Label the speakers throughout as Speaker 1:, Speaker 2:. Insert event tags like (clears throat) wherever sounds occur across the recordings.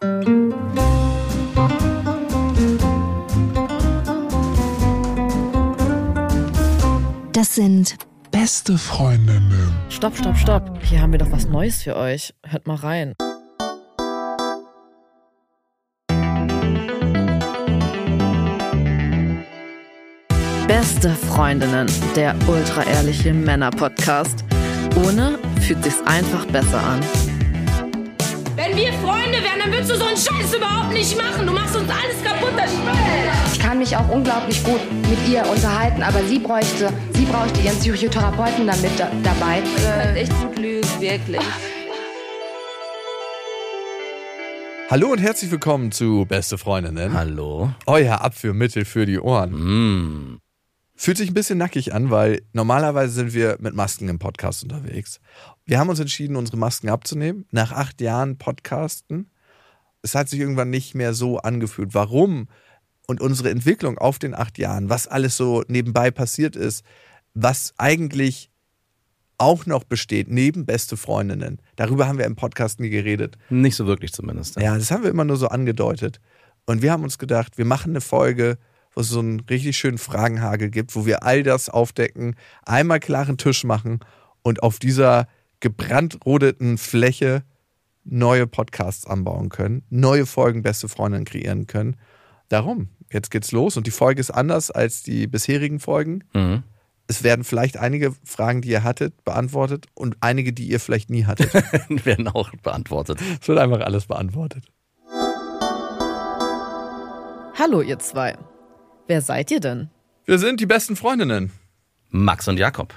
Speaker 1: Das sind
Speaker 2: Beste Freundinnen.
Speaker 3: Stopp, stopp, stopp. Hier haben wir doch was Neues für euch. Hört mal rein. Beste Freundinnen, der ultra-ehrliche Männer-Podcast. Ohne fühlt sich's einfach besser an.
Speaker 4: Wenn wir Freunde wären, dann würdest du so einen Scheiß überhaupt nicht machen. Du machst uns alles kaputt, das Spiel.
Speaker 5: Ich kann mich auch unglaublich gut mit ihr unterhalten, aber sie bräuchte, sie bräuchte ihren Psychotherapeuten dann mit da, dabei.
Speaker 4: Äh, echt gut lügen, wirklich.
Speaker 6: Hallo und herzlich willkommen zu Beste Freundinnen.
Speaker 7: Hallo.
Speaker 6: Euer Abführmittel für die Ohren.
Speaker 7: Mm.
Speaker 6: Fühlt sich ein bisschen nackig an, weil normalerweise sind wir mit Masken im Podcast unterwegs. Wir haben uns entschieden, unsere Masken abzunehmen. Nach acht Jahren Podcasten. Es hat sich irgendwann nicht mehr so angefühlt. Warum? Und unsere Entwicklung auf den acht Jahren, was alles so nebenbei passiert ist, was eigentlich auch noch besteht, neben beste Freundinnen. Darüber haben wir im Podcast nie geredet.
Speaker 7: Nicht so wirklich zumindest.
Speaker 6: Ja, das haben wir immer nur so angedeutet. Und wir haben uns gedacht, wir machen eine Folge, wo es so einen richtig schönen Fragenhagel gibt, wo wir all das aufdecken, einmal klaren Tisch machen und auf dieser gebrandrodeten Fläche neue Podcasts anbauen können, neue Folgen beste Freundinnen kreieren können. Darum, jetzt geht's los und die Folge ist anders als die bisherigen Folgen.
Speaker 7: Mhm.
Speaker 6: Es werden vielleicht einige Fragen, die ihr hattet, beantwortet und einige, die ihr vielleicht nie hattet. (laughs)
Speaker 7: Werden auch beantwortet.
Speaker 6: es wird einfach alles beantwortet.
Speaker 3: Hallo, ihr zwei. Wer seid ihr denn?
Speaker 6: Wir sind die besten Freundinnen.
Speaker 7: Max und Jakob.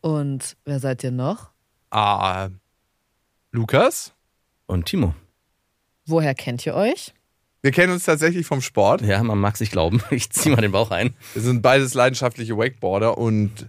Speaker 3: Und wer seid ihr noch?
Speaker 6: Ah, Lukas?
Speaker 7: Und Timo.
Speaker 3: Woher kennt ihr euch?
Speaker 6: Wir kennen uns tatsächlich vom Sport.
Speaker 7: Ja, man mag sich glauben. Ich zieh mal den Bauch ein.
Speaker 6: Wir sind beides leidenschaftliche Wakeboarder und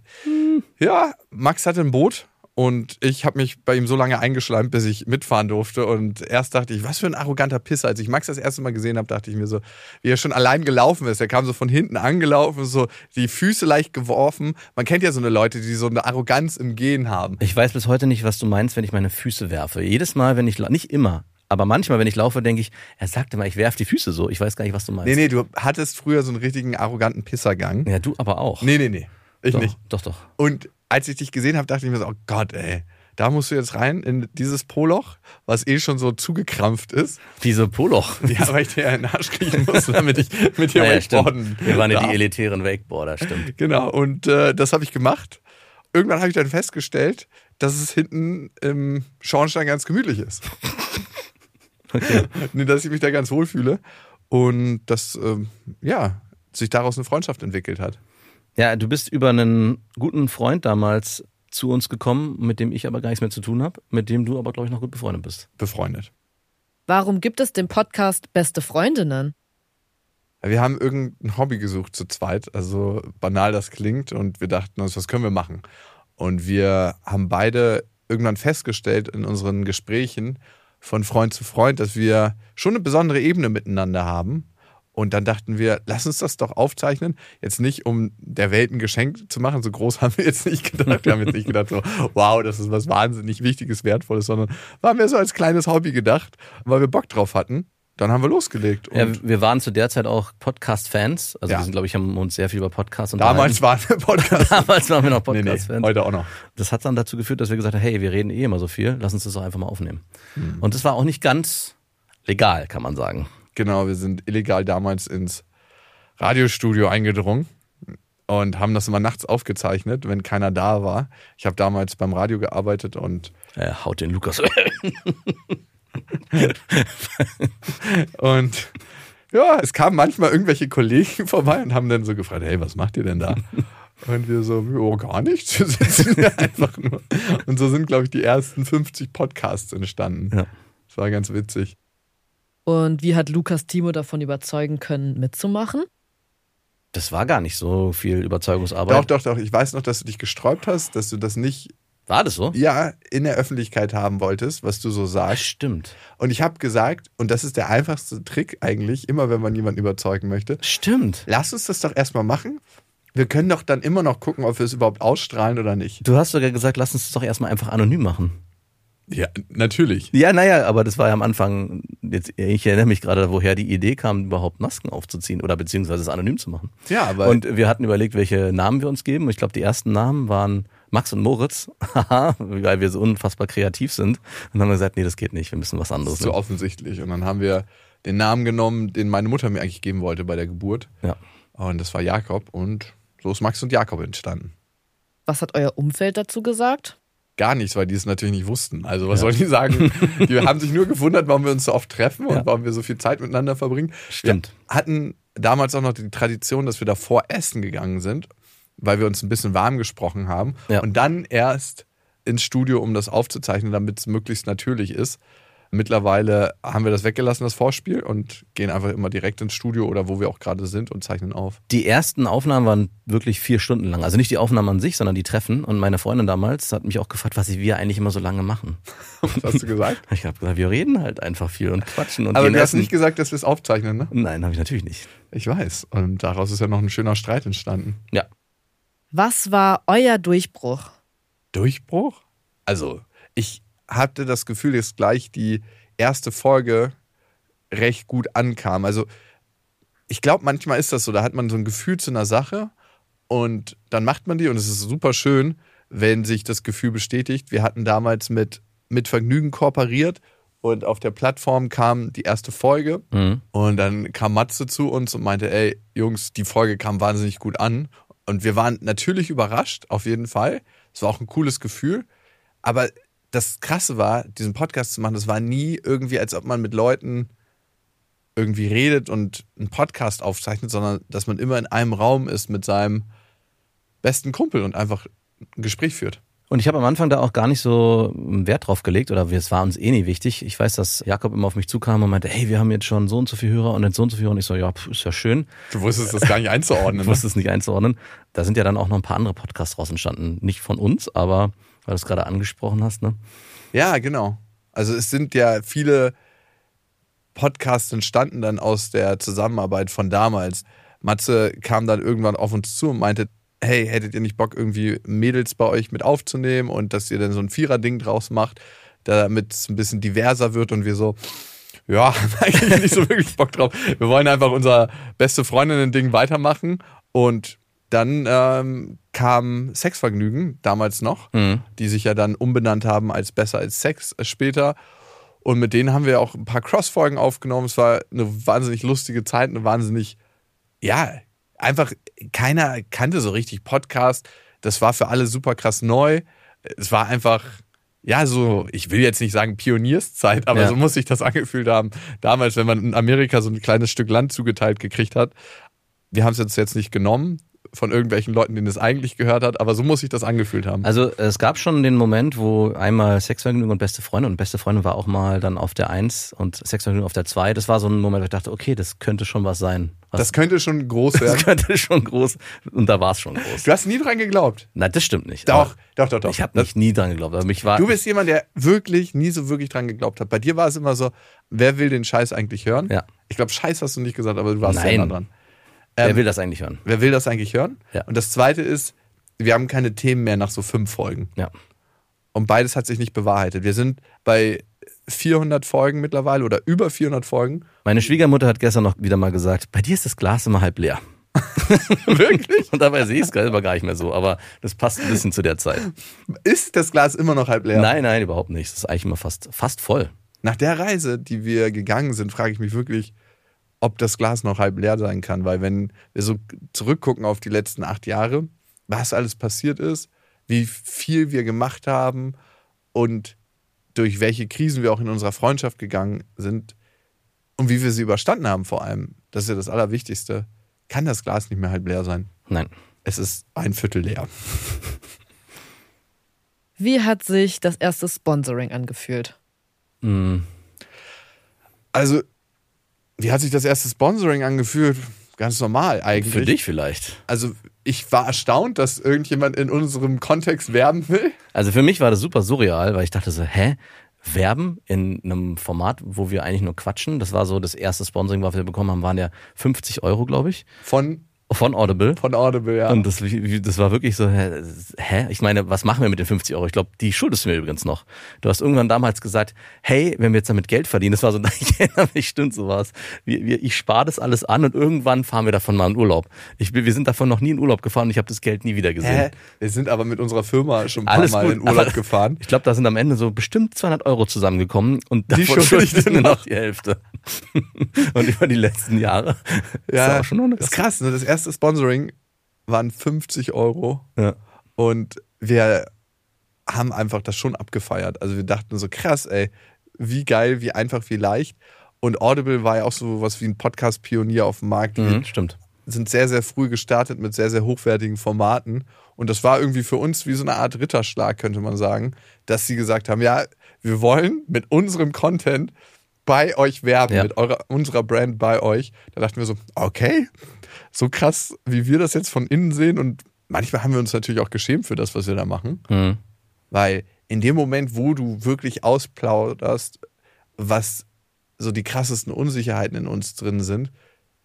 Speaker 6: ja, Max hatte ein Boot und ich habe mich bei ihm so lange eingeschleimt, bis ich mitfahren durfte. Und erst dachte ich, was für ein arroganter Pisser. Als ich Max das erste Mal gesehen habe, dachte ich mir so, wie er schon allein gelaufen ist. Er kam so von hinten angelaufen, so die Füße leicht geworfen. Man kennt ja so eine Leute, die so eine Arroganz im Gehen haben.
Speaker 7: Ich weiß bis heute nicht, was du meinst, wenn ich meine Füße werfe. Jedes Mal, wenn ich, nicht immer, aber manchmal, wenn ich laufe, denke ich, er sagte mal, ich werfe die Füße so. Ich weiß gar nicht, was du meinst.
Speaker 6: Nee, nee, du hattest früher so einen richtigen arroganten Pissergang.
Speaker 7: Ja, du aber auch.
Speaker 6: Nee, nee, nee. Ich
Speaker 7: doch,
Speaker 6: nicht.
Speaker 7: Doch, doch.
Speaker 6: Und als ich dich gesehen habe, dachte ich mir so, oh Gott, ey. Da musst du jetzt rein in dieses Poloch, was eh schon so zugekrampft ist.
Speaker 7: Diese Poloch. (laughs)
Speaker 6: Ja, weil ich dir ja in den Arsch kriechen musste, damit ich (laughs) mit dir
Speaker 7: Ja, ja,
Speaker 6: wakeboarden
Speaker 7: stimmt. Wir waren ja die elitären Wakeboarder, stimmt.
Speaker 6: Genau, und äh, das habe ich gemacht. Irgendwann habe ich dann festgestellt, dass es hinten im Schornstein ganz gemütlich ist. (laughs)
Speaker 7: Okay.
Speaker 6: Dass ich mich da ganz wohl fühle. Und dass, ähm, ja, sich daraus eine Freundschaft entwickelt hat.
Speaker 7: Ja, du bist über einen guten Freund damals zu uns gekommen, mit dem ich aber gar nichts mehr zu tun habe, mit dem du aber, glaube ich, noch gut befreundet bist.
Speaker 6: Befreundet.
Speaker 3: Warum gibt es den Podcast Beste Freundinnen?
Speaker 6: Wir haben irgendein Hobby gesucht zu zweit, also banal das klingt, und wir dachten uns, was können wir machen? Und wir haben beide irgendwann festgestellt in unseren Gesprächen von Freund zu Freund, dass wir schon eine besondere Ebene miteinander haben. Und dann dachten wir, lass uns das doch aufzeichnen. Jetzt nicht, um der Welt ein Geschenk zu machen, so groß (laughs) haben wir jetzt nicht gedacht. Wir haben jetzt nicht gedacht, so, wow, das ist was wahnsinnig Wichtiges, Wertvolles, sondern waren wir so als kleines Hobby gedacht, weil wir Bock drauf hatten. Dann haben wir losgelegt. Und
Speaker 7: Ja, wir waren zu der Zeit auch Podcast-Fans. Also
Speaker 6: Ja.
Speaker 7: wir sind, glaube ich, haben uns sehr viel über Podcasts
Speaker 6: damals
Speaker 7: unterhalten.
Speaker 6: waren wir Podcast. (laughs)
Speaker 7: Damals waren wir noch
Speaker 6: Nee, nee,
Speaker 7: Podcast-Fans.
Speaker 6: heute auch noch.
Speaker 7: Das hat dann dazu geführt, dass wir gesagt haben, hey, wir reden eh immer so viel, lass uns das doch einfach mal aufnehmen.
Speaker 6: Hm.
Speaker 7: Und das war auch nicht ganz legal, kann man sagen.
Speaker 6: Genau, wir sind illegal damals ins Radiostudio eingedrungen und haben das immer nachts aufgezeichnet, wenn keiner da war. Ich habe damals beim Radio gearbeitet und,
Speaker 7: Äh, haut den Lukas. (laughs)
Speaker 6: und ja, es kamen manchmal irgendwelche Kollegen (laughs) vorbei und haben dann so gefragt, hey, was macht ihr denn da? Und wir so, oh, gar nichts, wir sitzen hier einfach nur. Und so sind, glaube ich, die ersten 50 Podcasts entstanden.
Speaker 7: Ja.
Speaker 6: Das war ganz witzig.
Speaker 3: Und wie hat Lukas Timo davon überzeugen können, mitzumachen?
Speaker 7: Das war gar nicht so viel Überzeugungsarbeit.
Speaker 6: Doch, doch, doch. Ich weiß noch, dass du dich gesträubt hast, dass du das nicht
Speaker 7: War das so?
Speaker 6: ja in der Öffentlichkeit haben wolltest, was du so sagst.
Speaker 7: stimmt.
Speaker 6: Und ich habe gesagt, und das ist der einfachste Trick eigentlich, immer wenn man jemanden überzeugen möchte,
Speaker 7: Stimmt.
Speaker 6: lass uns das doch erstmal machen. Wir können doch dann immer noch gucken, ob wir es überhaupt ausstrahlen oder nicht.
Speaker 7: Du hast sogar gesagt, lass uns das doch erstmal einfach anonym machen.
Speaker 6: Ja, natürlich.
Speaker 7: Ja, naja, aber das war ja am Anfang, jetzt, ich erinnere mich gerade, woher die Idee kam, überhaupt Masken aufzuziehen oder beziehungsweise es anonym zu machen.
Speaker 6: Ja, aber
Speaker 7: Und wir hatten überlegt, welche Namen wir uns geben. Ich glaube, die ersten Namen waren Max und Moritz, (laughs) Haha, weil wir so unfassbar kreativ sind. Und dann haben wir gesagt, nee, das geht nicht, wir müssen was
Speaker 6: das
Speaker 7: anderes
Speaker 6: ist so offensichtlich. Und dann haben wir den Namen genommen, den meine Mutter mir eigentlich geben wollte bei der Geburt.
Speaker 7: Ja.
Speaker 6: Und das war Jakob. Und so ist Max und Jakob entstanden.
Speaker 3: Was hat euer Umfeld dazu gesagt?
Speaker 6: Gar nichts, weil die es natürlich nicht wussten. Also was sollen die sagen? (laughs) Die haben sich nur gewundert, warum wir uns so oft treffen und
Speaker 7: Ja.
Speaker 6: warum wir so viel Zeit miteinander verbringen.
Speaker 7: Stimmt.
Speaker 6: Wir hatten damals auch noch die Tradition, dass wir davor essen gegangen sind, weil wir uns ein bisschen warm gesprochen haben.
Speaker 7: Ja.
Speaker 6: Und dann erst ins Studio, um das aufzuzeichnen, damit es möglichst natürlich ist. Mittlerweile haben wir das weggelassen, das Vorspiel, und gehen einfach immer direkt ins Studio oder wo wir auch gerade sind und zeichnen auf.
Speaker 7: Die ersten Aufnahmen waren wirklich vier Stunden lang. Also nicht die Aufnahmen an sich, sondern die Treffen. Und meine Freundin damals hat mich auch gefragt, was wir eigentlich immer so lange machen. (laughs)
Speaker 6: Was hast du gesagt?
Speaker 7: Ich habe gesagt, wir reden halt einfach viel und quatschen und
Speaker 6: Aber du hast
Speaker 7: essen.
Speaker 6: nicht gesagt, dass wir es aufzeichnen, ne?
Speaker 7: Nein, habe ich natürlich nicht.
Speaker 6: Ich weiß. Und daraus ist ja noch ein schöner Streit entstanden.
Speaker 7: Ja.
Speaker 3: Was war euer Durchbruch?
Speaker 6: Durchbruch? Also, ich hatte das Gefühl, dass gleich die erste Folge recht gut ankam. Also, ich glaube, manchmal ist das so, da hat man so ein Gefühl zu einer Sache und dann macht man die und es ist super schön, wenn sich das Gefühl bestätigt. Wir hatten damals mit, mit Vergnügen kooperiert und auf der Plattform kam die erste Folge
Speaker 7: Mhm.
Speaker 6: und dann kam Matze zu uns und meinte, ey, Jungs, die Folge kam wahnsinnig gut an. Und wir waren natürlich überrascht, auf jeden Fall. Es war auch ein cooles Gefühl. Aber das Krasse war, diesen Podcast zu machen, das war nie irgendwie, als ob man mit Leuten irgendwie redet und einen Podcast aufzeichnet, sondern dass man immer in einem Raum ist mit seinem besten Kumpel und einfach ein Gespräch führt.
Speaker 7: Und ich habe am Anfang da auch gar nicht so Wert drauf gelegt oder es war uns eh nie wichtig. Ich weiß, dass Jakob immer auf mich zukam und meinte, hey, wir haben jetzt schon so und so viele Hörer und jetzt so und so viele Hörer. Und ich so, ja, pf, ist ja schön.
Speaker 6: Du wusstest das gar nicht einzuordnen. (laughs)
Speaker 7: Ich
Speaker 6: Ne?
Speaker 7: wusste es nicht einzuordnen. Da sind ja dann auch noch ein paar andere Podcasts raus entstanden. Nicht von uns, aber weil du es gerade angesprochen hast, ne?
Speaker 6: Ja, genau. Also es sind ja viele Podcasts entstanden dann aus der Zusammenarbeit von damals. Matze kam dann irgendwann auf uns zu und meinte, hey, hättet ihr nicht Bock, irgendwie Mädels bei euch mit aufzunehmen und dass ihr dann so ein Vierer-Ding draus macht, damit es ein bisschen diverser wird und wir so, ja, (laughs) eigentlich nicht so wirklich Bock drauf. Wir wollen einfach unser beste Freundinnen-Ding weitermachen und dann ähm, kam Sexvergnügen, damals noch,
Speaker 7: Mhm.
Speaker 6: die sich ja dann umbenannt haben als Besser als Sex äh, später. Und mit denen haben wir auch ein paar Cross-Folgen aufgenommen. Es war eine wahnsinnig lustige Zeit, eine wahnsinnig, ja, einfach keiner kannte so richtig Podcast. Das war für alle super krass neu. Es war einfach, ja, so, ich will jetzt nicht sagen Pionierszeit, aber
Speaker 7: Ja.
Speaker 6: so muss sich das (laughs) angefühlt haben. Damals, wenn man in Amerika so ein kleines Stück Land zugeteilt gekriegt hat. Wir haben es jetzt, jetzt nicht genommen von irgendwelchen Leuten, denen es eigentlich gehört hat, aber so muss sich das angefühlt haben.
Speaker 7: Also es gab schon den Moment, wo einmal Sexvergnügen und beste Freunde und beste Freunde war auch mal dann auf der Eins und Sexvergnügen auf der Zwei. Das war so ein Moment, wo ich dachte, okay, das könnte schon was sein. Was,
Speaker 6: das könnte schon groß (laughs)
Speaker 7: das
Speaker 6: werden.
Speaker 7: könnte schon groß und da war es schon groß.
Speaker 6: Du hast nie dran geglaubt.
Speaker 7: Nein, das stimmt nicht.
Speaker 6: Doch, doch, doch, doch.
Speaker 7: Ich habe
Speaker 6: Das-
Speaker 7: nicht nie dran geglaubt. Aber mich war,
Speaker 6: Du bist jemand, der wirklich nie so wirklich dran geglaubt hat. Bei dir war es immer so, wer will den Scheiß eigentlich hören?
Speaker 7: Ja.
Speaker 6: Ich glaube, Scheiß hast du nicht gesagt, aber du warst
Speaker 7: Nein.
Speaker 6: sehr nah dran.
Speaker 7: Wer
Speaker 6: ähm,
Speaker 7: will das eigentlich hören?
Speaker 6: Wer will das eigentlich hören?
Speaker 7: Ja.
Speaker 6: Und das Zweite ist, wir haben keine Themen mehr nach so fünf Folgen.
Speaker 7: Ja.
Speaker 6: Und beides hat sich nicht bewahrheitet. Wir sind bei 400 Folgen mittlerweile oder über 400 Folgen.
Speaker 7: Meine Schwiegermutter hat gestern noch wieder mal gesagt, bei dir ist das Glas immer halb leer. (laughs)
Speaker 6: Wirklich?
Speaker 7: Und dabei sehe ich es selber gar nicht mehr so, aber das passt ein bisschen zu der Zeit.
Speaker 6: Ist das Glas immer noch halb leer?
Speaker 7: Nein, nein, überhaupt nicht. Das ist eigentlich immer fast, fast voll.
Speaker 6: Nach der Reise, die wir gegangen sind, frage ich mich wirklich, ob das Glas noch halb leer sein kann. Weil wenn wir so zurückgucken auf die letzten acht Jahre, was alles passiert ist, wie viel wir gemacht haben und durch welche Krisen wir auch in unserer Freundschaft gegangen sind und wie wir sie überstanden haben vor allem, das ist ja das Allerwichtigste, kann das Glas nicht mehr halb leer sein.
Speaker 7: Nein.
Speaker 6: Es ist ein Viertel leer. (laughs)
Speaker 3: Wie hat sich das erste Sponsoring angefühlt?
Speaker 7: Mm,
Speaker 6: Also, wie hat sich das erste Sponsoring angefühlt? Ganz normal eigentlich.
Speaker 7: Für dich vielleicht.
Speaker 6: Also ich war erstaunt, dass irgendjemand in unserem Kontext werben will.
Speaker 7: Also für mich war das super surreal, weil ich dachte so, hä? Werben in einem Format, wo wir eigentlich nur quatschen. Das war so das erste Sponsoring, was wir bekommen haben, waren ja 50 Euro, glaube ich.
Speaker 6: Von
Speaker 7: von Audible.
Speaker 6: Von Audible, ja.
Speaker 7: Und das, das war wirklich so, hä? Ich meine, was machen wir mit den 50 Euro? Ich glaube, die schuldest du mir übrigens noch. Du hast irgendwann damals gesagt, hey, wenn wir jetzt damit Geld verdienen, das war so, ich erinnere mich, stimmt sowas. Wir, wir, ich spare das alles an und irgendwann fahren wir davon mal in Urlaub. Ich, wir sind davon noch nie in Urlaub gefahren und ich habe das Geld nie wieder gesehen.
Speaker 6: Hä? Wir sind aber mit unserer Firma schon ein paar
Speaker 7: Alles
Speaker 6: Mal
Speaker 7: gut,
Speaker 6: in Urlaub gefahren.
Speaker 7: Ich glaube, da sind am Ende so bestimmt 200 Euro zusammengekommen und
Speaker 6: Die
Speaker 7: schuldest mir
Speaker 6: noch.
Speaker 7: die Hälfte. (laughs) und über die letzten Jahre.
Speaker 6: Ja,
Speaker 7: ist auch schon noch
Speaker 6: ist krass. Ne? Das erste Sponsoring waren 50 Euro
Speaker 7: Ja.
Speaker 6: und wir haben einfach das schon abgefeiert. Also wir dachten so krass, ey, wie geil, wie einfach, wie leicht. Und Audible war ja auch so was wie ein Podcast-Pionier auf dem Markt.
Speaker 7: Mhm, stimmt.
Speaker 6: sind sehr, sehr früh gestartet mit sehr, sehr hochwertigen Formaten. Und das war irgendwie für uns wie so eine Art Ritterschlag, könnte man sagen, dass sie gesagt haben, ja, wir wollen mit unserem Content bei euch werben,
Speaker 7: Ja.
Speaker 6: mit eurer, unserer Brand bei euch. Da dachten wir so, okay, so krass, wie wir das jetzt von innen sehen. Und manchmal haben wir uns natürlich auch geschämt für das, was wir da machen.
Speaker 7: Mhm.
Speaker 6: Weil in dem Moment, wo du wirklich ausplauderst, was so die krassesten Unsicherheiten in uns drin sind,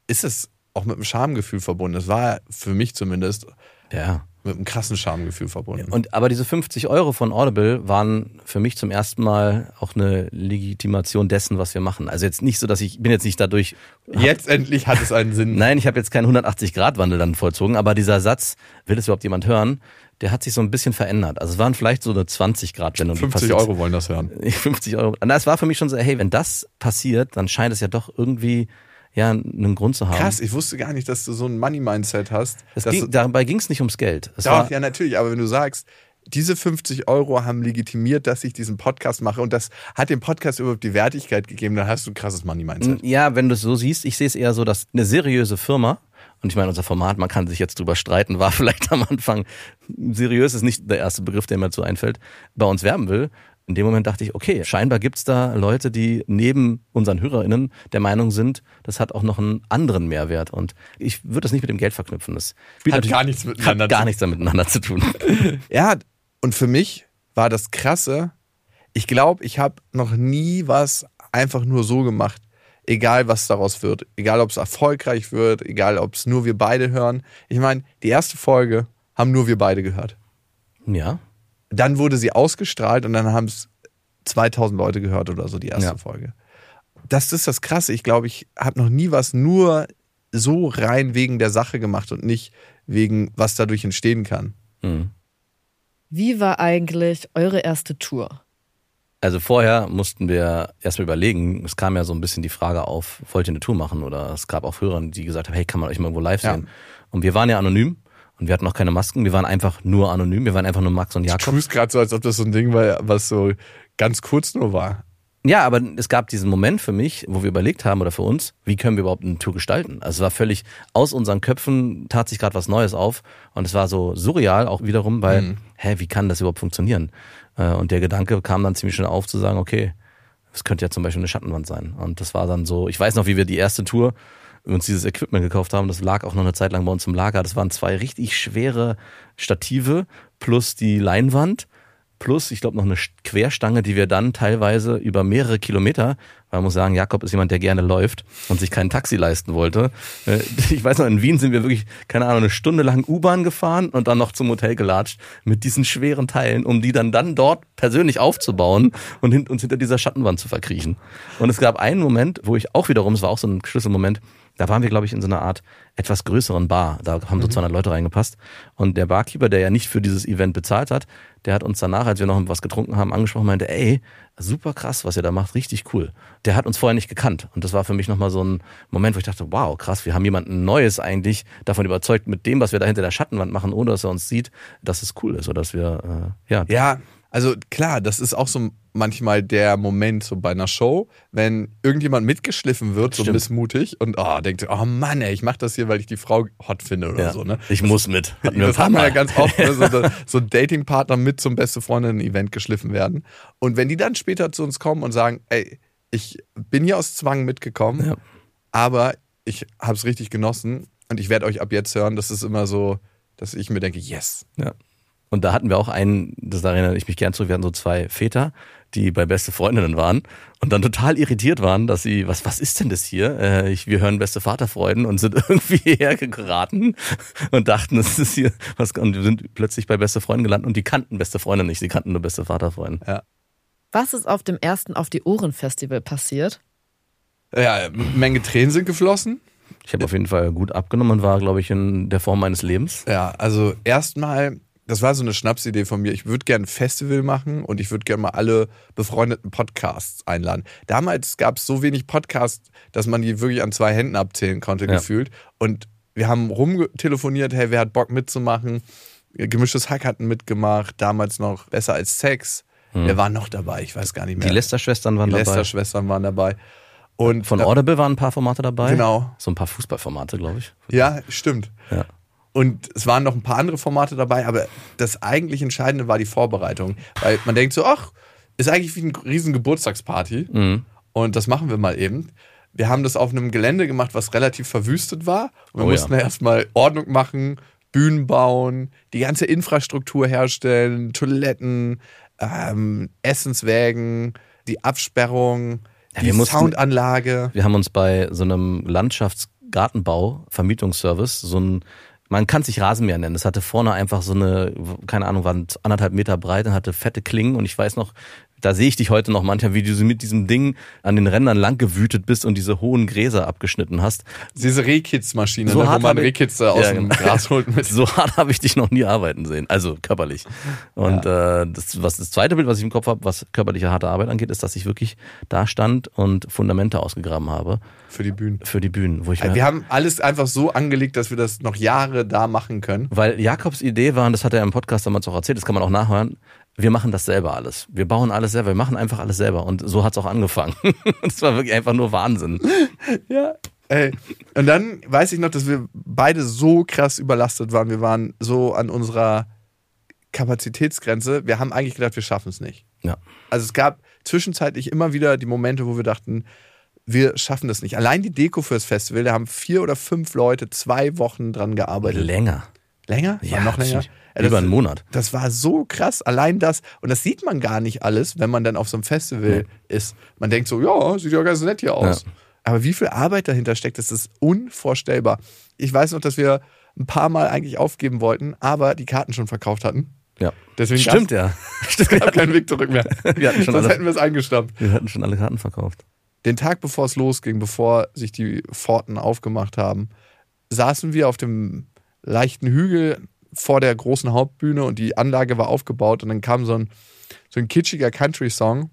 Speaker 6: ist es auch mit einem Schamgefühl verbunden. Das war für mich zumindest
Speaker 7: Ja.
Speaker 6: mit einem krassen Schamgefühl verbunden.
Speaker 7: Und aber diese 50 Euro von Audible waren für mich zum ersten Mal auch eine Legitimation dessen, was wir machen. Also jetzt nicht so, dass ich bin jetzt nicht dadurch.
Speaker 6: jetzt endlich hat es einen Sinn. (laughs)
Speaker 7: Nein, ich habe jetzt keinen 180-Grad-Wandel dann vollzogen, aber dieser Satz, will das überhaupt jemand hören, der hat sich so ein bisschen verändert. Also es waren vielleicht so eine 20-Grad-Wendung. die
Speaker 6: 50
Speaker 7: passiert-
Speaker 6: Euro wollen das hören. (laughs)
Speaker 7: 50 Euro. Na, es war für mich schon so, hey, wenn das passiert, dann scheint es ja doch irgendwie ja einen Grund zu haben.
Speaker 6: Krass, ich wusste gar nicht, dass du so ein Money-Mindset hast.
Speaker 7: Ging, dabei ging es nicht ums Geld. Es
Speaker 6: doch,
Speaker 7: war,
Speaker 6: ja, natürlich, aber wenn du sagst, diese 50 Euro haben legitimiert, dass ich diesen Podcast mache und das hat dem Podcast überhaupt die Wertigkeit gegeben, dann hast du ein krasses Money-Mindset.
Speaker 7: Ja, wenn du es so siehst, ich sehe es eher so, dass eine seriöse Firma, und ich meine, unser Format, man kann sich jetzt drüber streiten, war (laughs) vielleicht am Anfang, seriös ist nicht der erste Begriff, der mir dazu einfällt, bei uns werben will. In dem Moment dachte ich, okay, scheinbar gibt's da Leute, die neben unseren HörerInnen der Meinung sind, das hat auch noch einen anderen Mehrwert. Und ich würde das nicht mit dem Geld verknüpfen. Das spielt
Speaker 6: Hat
Speaker 7: natürlich-
Speaker 6: gar nichts miteinander
Speaker 7: hat gar
Speaker 6: zu-
Speaker 7: nichts damit miteinander zu tun. (laughs)
Speaker 6: Ja, und für mich war das Krasse, ich glaube, ich habe noch nie was einfach nur so gemacht, egal was daraus wird, egal ob es erfolgreich wird, egal ob es nur wir beide hören. Ich meine, die erste Folge haben nur wir beide gehört.
Speaker 7: Ja.
Speaker 6: Dann wurde sie ausgestrahlt und dann haben es 2000 Leute gehört oder so, die erste
Speaker 7: Ja.
Speaker 6: Folge. Das ist das Krasse. Ich glaube, ich habe noch nie was nur so rein wegen der Sache gemacht und nicht wegen, was dadurch entstehen kann.
Speaker 7: Mhm.
Speaker 3: Wie war eigentlich eure erste Tour?
Speaker 7: Also vorher mussten wir erstmal überlegen, es kam ja so ein bisschen die Frage auf, wollt ihr eine Tour machen? Oder es gab auch Hörer, die gesagt haben, hey, kann man euch mal irgendwo live
Speaker 6: Ja.
Speaker 7: sehen? Und wir waren ja anonym und wir hatten auch keine Masken, wir waren einfach nur anonym, wir waren einfach nur Max und
Speaker 6: Du
Speaker 7: Jakob.
Speaker 6: tust gerade so, als ob das so ein Ding war, was so ganz kurz nur war.
Speaker 7: Ja, aber es gab diesen Moment für mich, wo wir überlegt haben oder für uns, wie können wir überhaupt eine Tour gestalten? Also es war völlig aus unseren Köpfen, tat sich gerade was Neues auf und es war so surreal auch wiederum, weil,
Speaker 6: Mhm.
Speaker 7: hä, wie kann das überhaupt funktionieren? Äh, Und der Gedanke kam dann ziemlich schnell auf zu sagen, okay, es könnte ja zum Beispiel eine Schattenwand sein. Und das war dann so, ich weiß noch, wie wir die erste Tour uns dieses Equipment gekauft haben, das lag auch noch eine Zeit lang bei uns im Lager. Das waren zwei richtig schwere Stative plus die Leinwand plus, ich glaube, noch eine Querstange, die wir dann teilweise über mehrere Kilometer, weil man muss sagen, Jakob ist jemand, der gerne läuft und sich kein Taxi leisten wollte. Äh, (laughs) Ich weiß noch, in Wien sind wir wirklich, keine Ahnung, eine Stunde lang U-Bahn gefahren und dann noch zum Hotel gelatscht mit diesen schweren Teilen, um die dann dann dort persönlich aufzubauen und uns hinter dieser Schattenwand zu verkriechen. Und es gab einen Moment, wo ich auch wiederum, es war auch so ein Schlüsselmoment, da waren wir, glaube ich, in so einer Art etwas größeren Bar. Da haben so 200 Leute reingepasst. Und der Barkeeper, der ja nicht für dieses Event bezahlt hat, der hat uns danach, als wir noch was getrunken haben, angesprochen und meinte, ey, super krass, was ihr da macht, richtig cool. Der hat uns vorher nicht gekannt. Und das war für mich nochmal so ein Moment, wo ich dachte, wow, krass, wir haben jemanden Neues eigentlich davon überzeugt, mit dem, was wir da hinter der Schattenwand machen, ohne dass er uns sieht, dass es cool ist oder dass wir, äh, ja,
Speaker 6: Ja, also klar, das ist auch so manchmal der Moment so bei einer Show, wenn irgendjemand mitgeschliffen wird, so
Speaker 7: Stimmt.
Speaker 6: missmutig und oh, denkt, oh Mann, ey, ich mach das hier, weil ich die Frau hot finde oder
Speaker 7: ja.
Speaker 6: so, ne?
Speaker 7: ich muss mit. Hatten (laughs)
Speaker 6: Das haben wir ja ganz oft, ne? (laughs) so, so ein Datingpartner mit zum beste Freundin-Event geschliffen werden. Und wenn die dann später zu uns kommen und sagen, ey, ich bin hier aus Zwang mitgekommen,
Speaker 7: Ja.
Speaker 6: aber ich hab's richtig genossen und ich werde euch ab jetzt hören, das ist immer so, dass ich mir denke, yes.
Speaker 7: Ja. Und da hatten wir auch einen, das da erinnere ich mich gern zu, wir hatten so zwei Väter, die bei Beste Freundinnen waren und dann total irritiert waren, dass sie, was, was ist denn das hier? Äh, ich, wir hören Beste Vaterfreuden und sind (laughs) irgendwie hierher geraten und dachten, das ist hier was, und wir sind plötzlich bei Beste Freundin gelandet und die kannten Beste Freunde nicht, sie kannten nur Beste Vaterfreuden.
Speaker 3: Was ist auf dem ersten Auf die Ohren Festival passiert?
Speaker 6: Ja, eine Menge Tränen sind geflossen.
Speaker 7: Ich habe auf jeden Fall gut abgenommen und war, glaube ich, in der Form meines Lebens.
Speaker 6: Ja, also erstmal, das war so eine Schnapsidee von mir. Ich würde gerne ein Festival machen und ich würde gerne mal alle befreundeten Podcasts einladen. Damals gab es so wenig Podcasts, dass man die wirklich an zwei Händen abzählen konnte,
Speaker 7: Ja.
Speaker 6: gefühlt. Und wir haben rumtelefoniert, hey, wer hat Bock mitzumachen? Gemischtes Hack hatten mitgemacht, damals noch besser als Sex. Wer war noch dabei? Ich weiß gar nicht mehr.
Speaker 7: Die Lester-Schwestern waren
Speaker 6: Die
Speaker 7: dabei.
Speaker 6: Lester-Schwestern waren dabei. Und
Speaker 7: Von
Speaker 6: äh,
Speaker 7: Audible waren ein paar Formate dabei.
Speaker 6: Genau.
Speaker 7: So ein paar Fußballformate, glaube ich.
Speaker 6: Ja, stimmt.
Speaker 7: Ja.
Speaker 6: Und es waren noch ein paar andere Formate dabei, aber das eigentlich Entscheidende war die Vorbereitung. Weil man denkt so, ach, ist eigentlich wie eine riesen Geburtstagsparty.
Speaker 7: Mhm.
Speaker 6: Und das machen wir mal eben. Wir haben das auf einem Gelände gemacht, was relativ verwüstet war. Und wir
Speaker 7: Oh
Speaker 6: mussten ja. erstmal Ordnung machen, Bühnen bauen, die ganze Infrastruktur herstellen, Toiletten, ähm, Essenswägen, die Absperrung,
Speaker 7: Ja,
Speaker 6: die
Speaker 7: mussten-
Speaker 6: Soundanlage.
Speaker 7: Wir haben uns bei so einem Landschaftsgartenbau, Vermietungsservice, so ein, man kann sich Rasenmäher nennen. Das hatte vorne einfach so eine, keine Ahnung, waren anderthalb Meter breit und hatte fette Klingen. Und ich weiß noch, da sehe ich dich heute noch manchmal, wie du mit diesem Ding an den Rändern lang gewütet bist und diese hohen Gräser abgeschnitten hast.
Speaker 6: Diese Rehkitz-Maschine,
Speaker 7: So
Speaker 6: ne, wo man Rehkitze aus
Speaker 7: Ja,
Speaker 6: dem
Speaker 7: genau.
Speaker 6: Gras holt (laughs) mit
Speaker 7: So hart habe ich dich noch nie arbeiten sehen, also körperlich. Und äh, das, was das zweite Bild, was ich im Kopf habe, was körperliche harte Arbeit angeht, ist, dass ich wirklich da stand und Fundamente ausgegraben habe
Speaker 6: für die Bühnen.
Speaker 7: für die Bühnen, wo ich mir
Speaker 6: Wir haben alles einfach so angelegt, dass wir das noch Jahre da machen können.
Speaker 7: Weil Jakobs Idee war, und das hat er im Podcast damals auch erzählt, das kann man auch nachhören, wir machen das selber alles. Wir bauen alles selber, wir machen einfach alles selber. Und so hat's auch angefangen. (laughs) Das war wirklich einfach nur Wahnsinn. (laughs)
Speaker 6: Ja. Ey. Und dann weiß ich noch, dass wir beide so krass überlastet waren. Wir waren so an unserer Kapazitätsgrenze. Wir haben eigentlich gedacht, wir schaffen es nicht.
Speaker 7: Ja.
Speaker 6: Also es gab zwischenzeitlich immer wieder die Momente, wo wir dachten, wir schaffen das nicht. Allein die Deko fürs Festival, da haben vier oder fünf Leute zwei Wochen dran gearbeitet.
Speaker 7: Länger.
Speaker 6: Länger? War noch länger?
Speaker 7: bestimmt.
Speaker 6: Ja, das-
Speaker 7: Über einen Monat.
Speaker 6: Das war so krass, allein das. Und das sieht man gar nicht alles, wenn man dann auf so einem Festival ist. Man denkt so, ja, sieht ja ganz nett hier aus.
Speaker 7: Ja.
Speaker 6: Aber wie viel Arbeit dahinter steckt, das ist unvorstellbar. Ich weiß noch, dass wir ein paar Mal eigentlich aufgeben wollten, aber die Karten schon verkauft hatten.
Speaker 7: Ja.
Speaker 6: Deswegen
Speaker 7: Stimmt, ja. (laughs)
Speaker 6: Es gab keinen Weg zurück mehr. (laughs)
Speaker 7: Wir hatten schon
Speaker 6: Sonst
Speaker 7: alles-
Speaker 6: hätten wir es eingestampft.
Speaker 7: Wir hatten schon alle Karten verkauft.
Speaker 6: Den Tag bevor es losging, bevor sich die Pforten aufgemacht haben, saßen wir auf dem leichten Hügel vor der großen Hauptbühne und die Anlage war aufgebaut und dann kam so ein, so ein kitschiger Country-Song.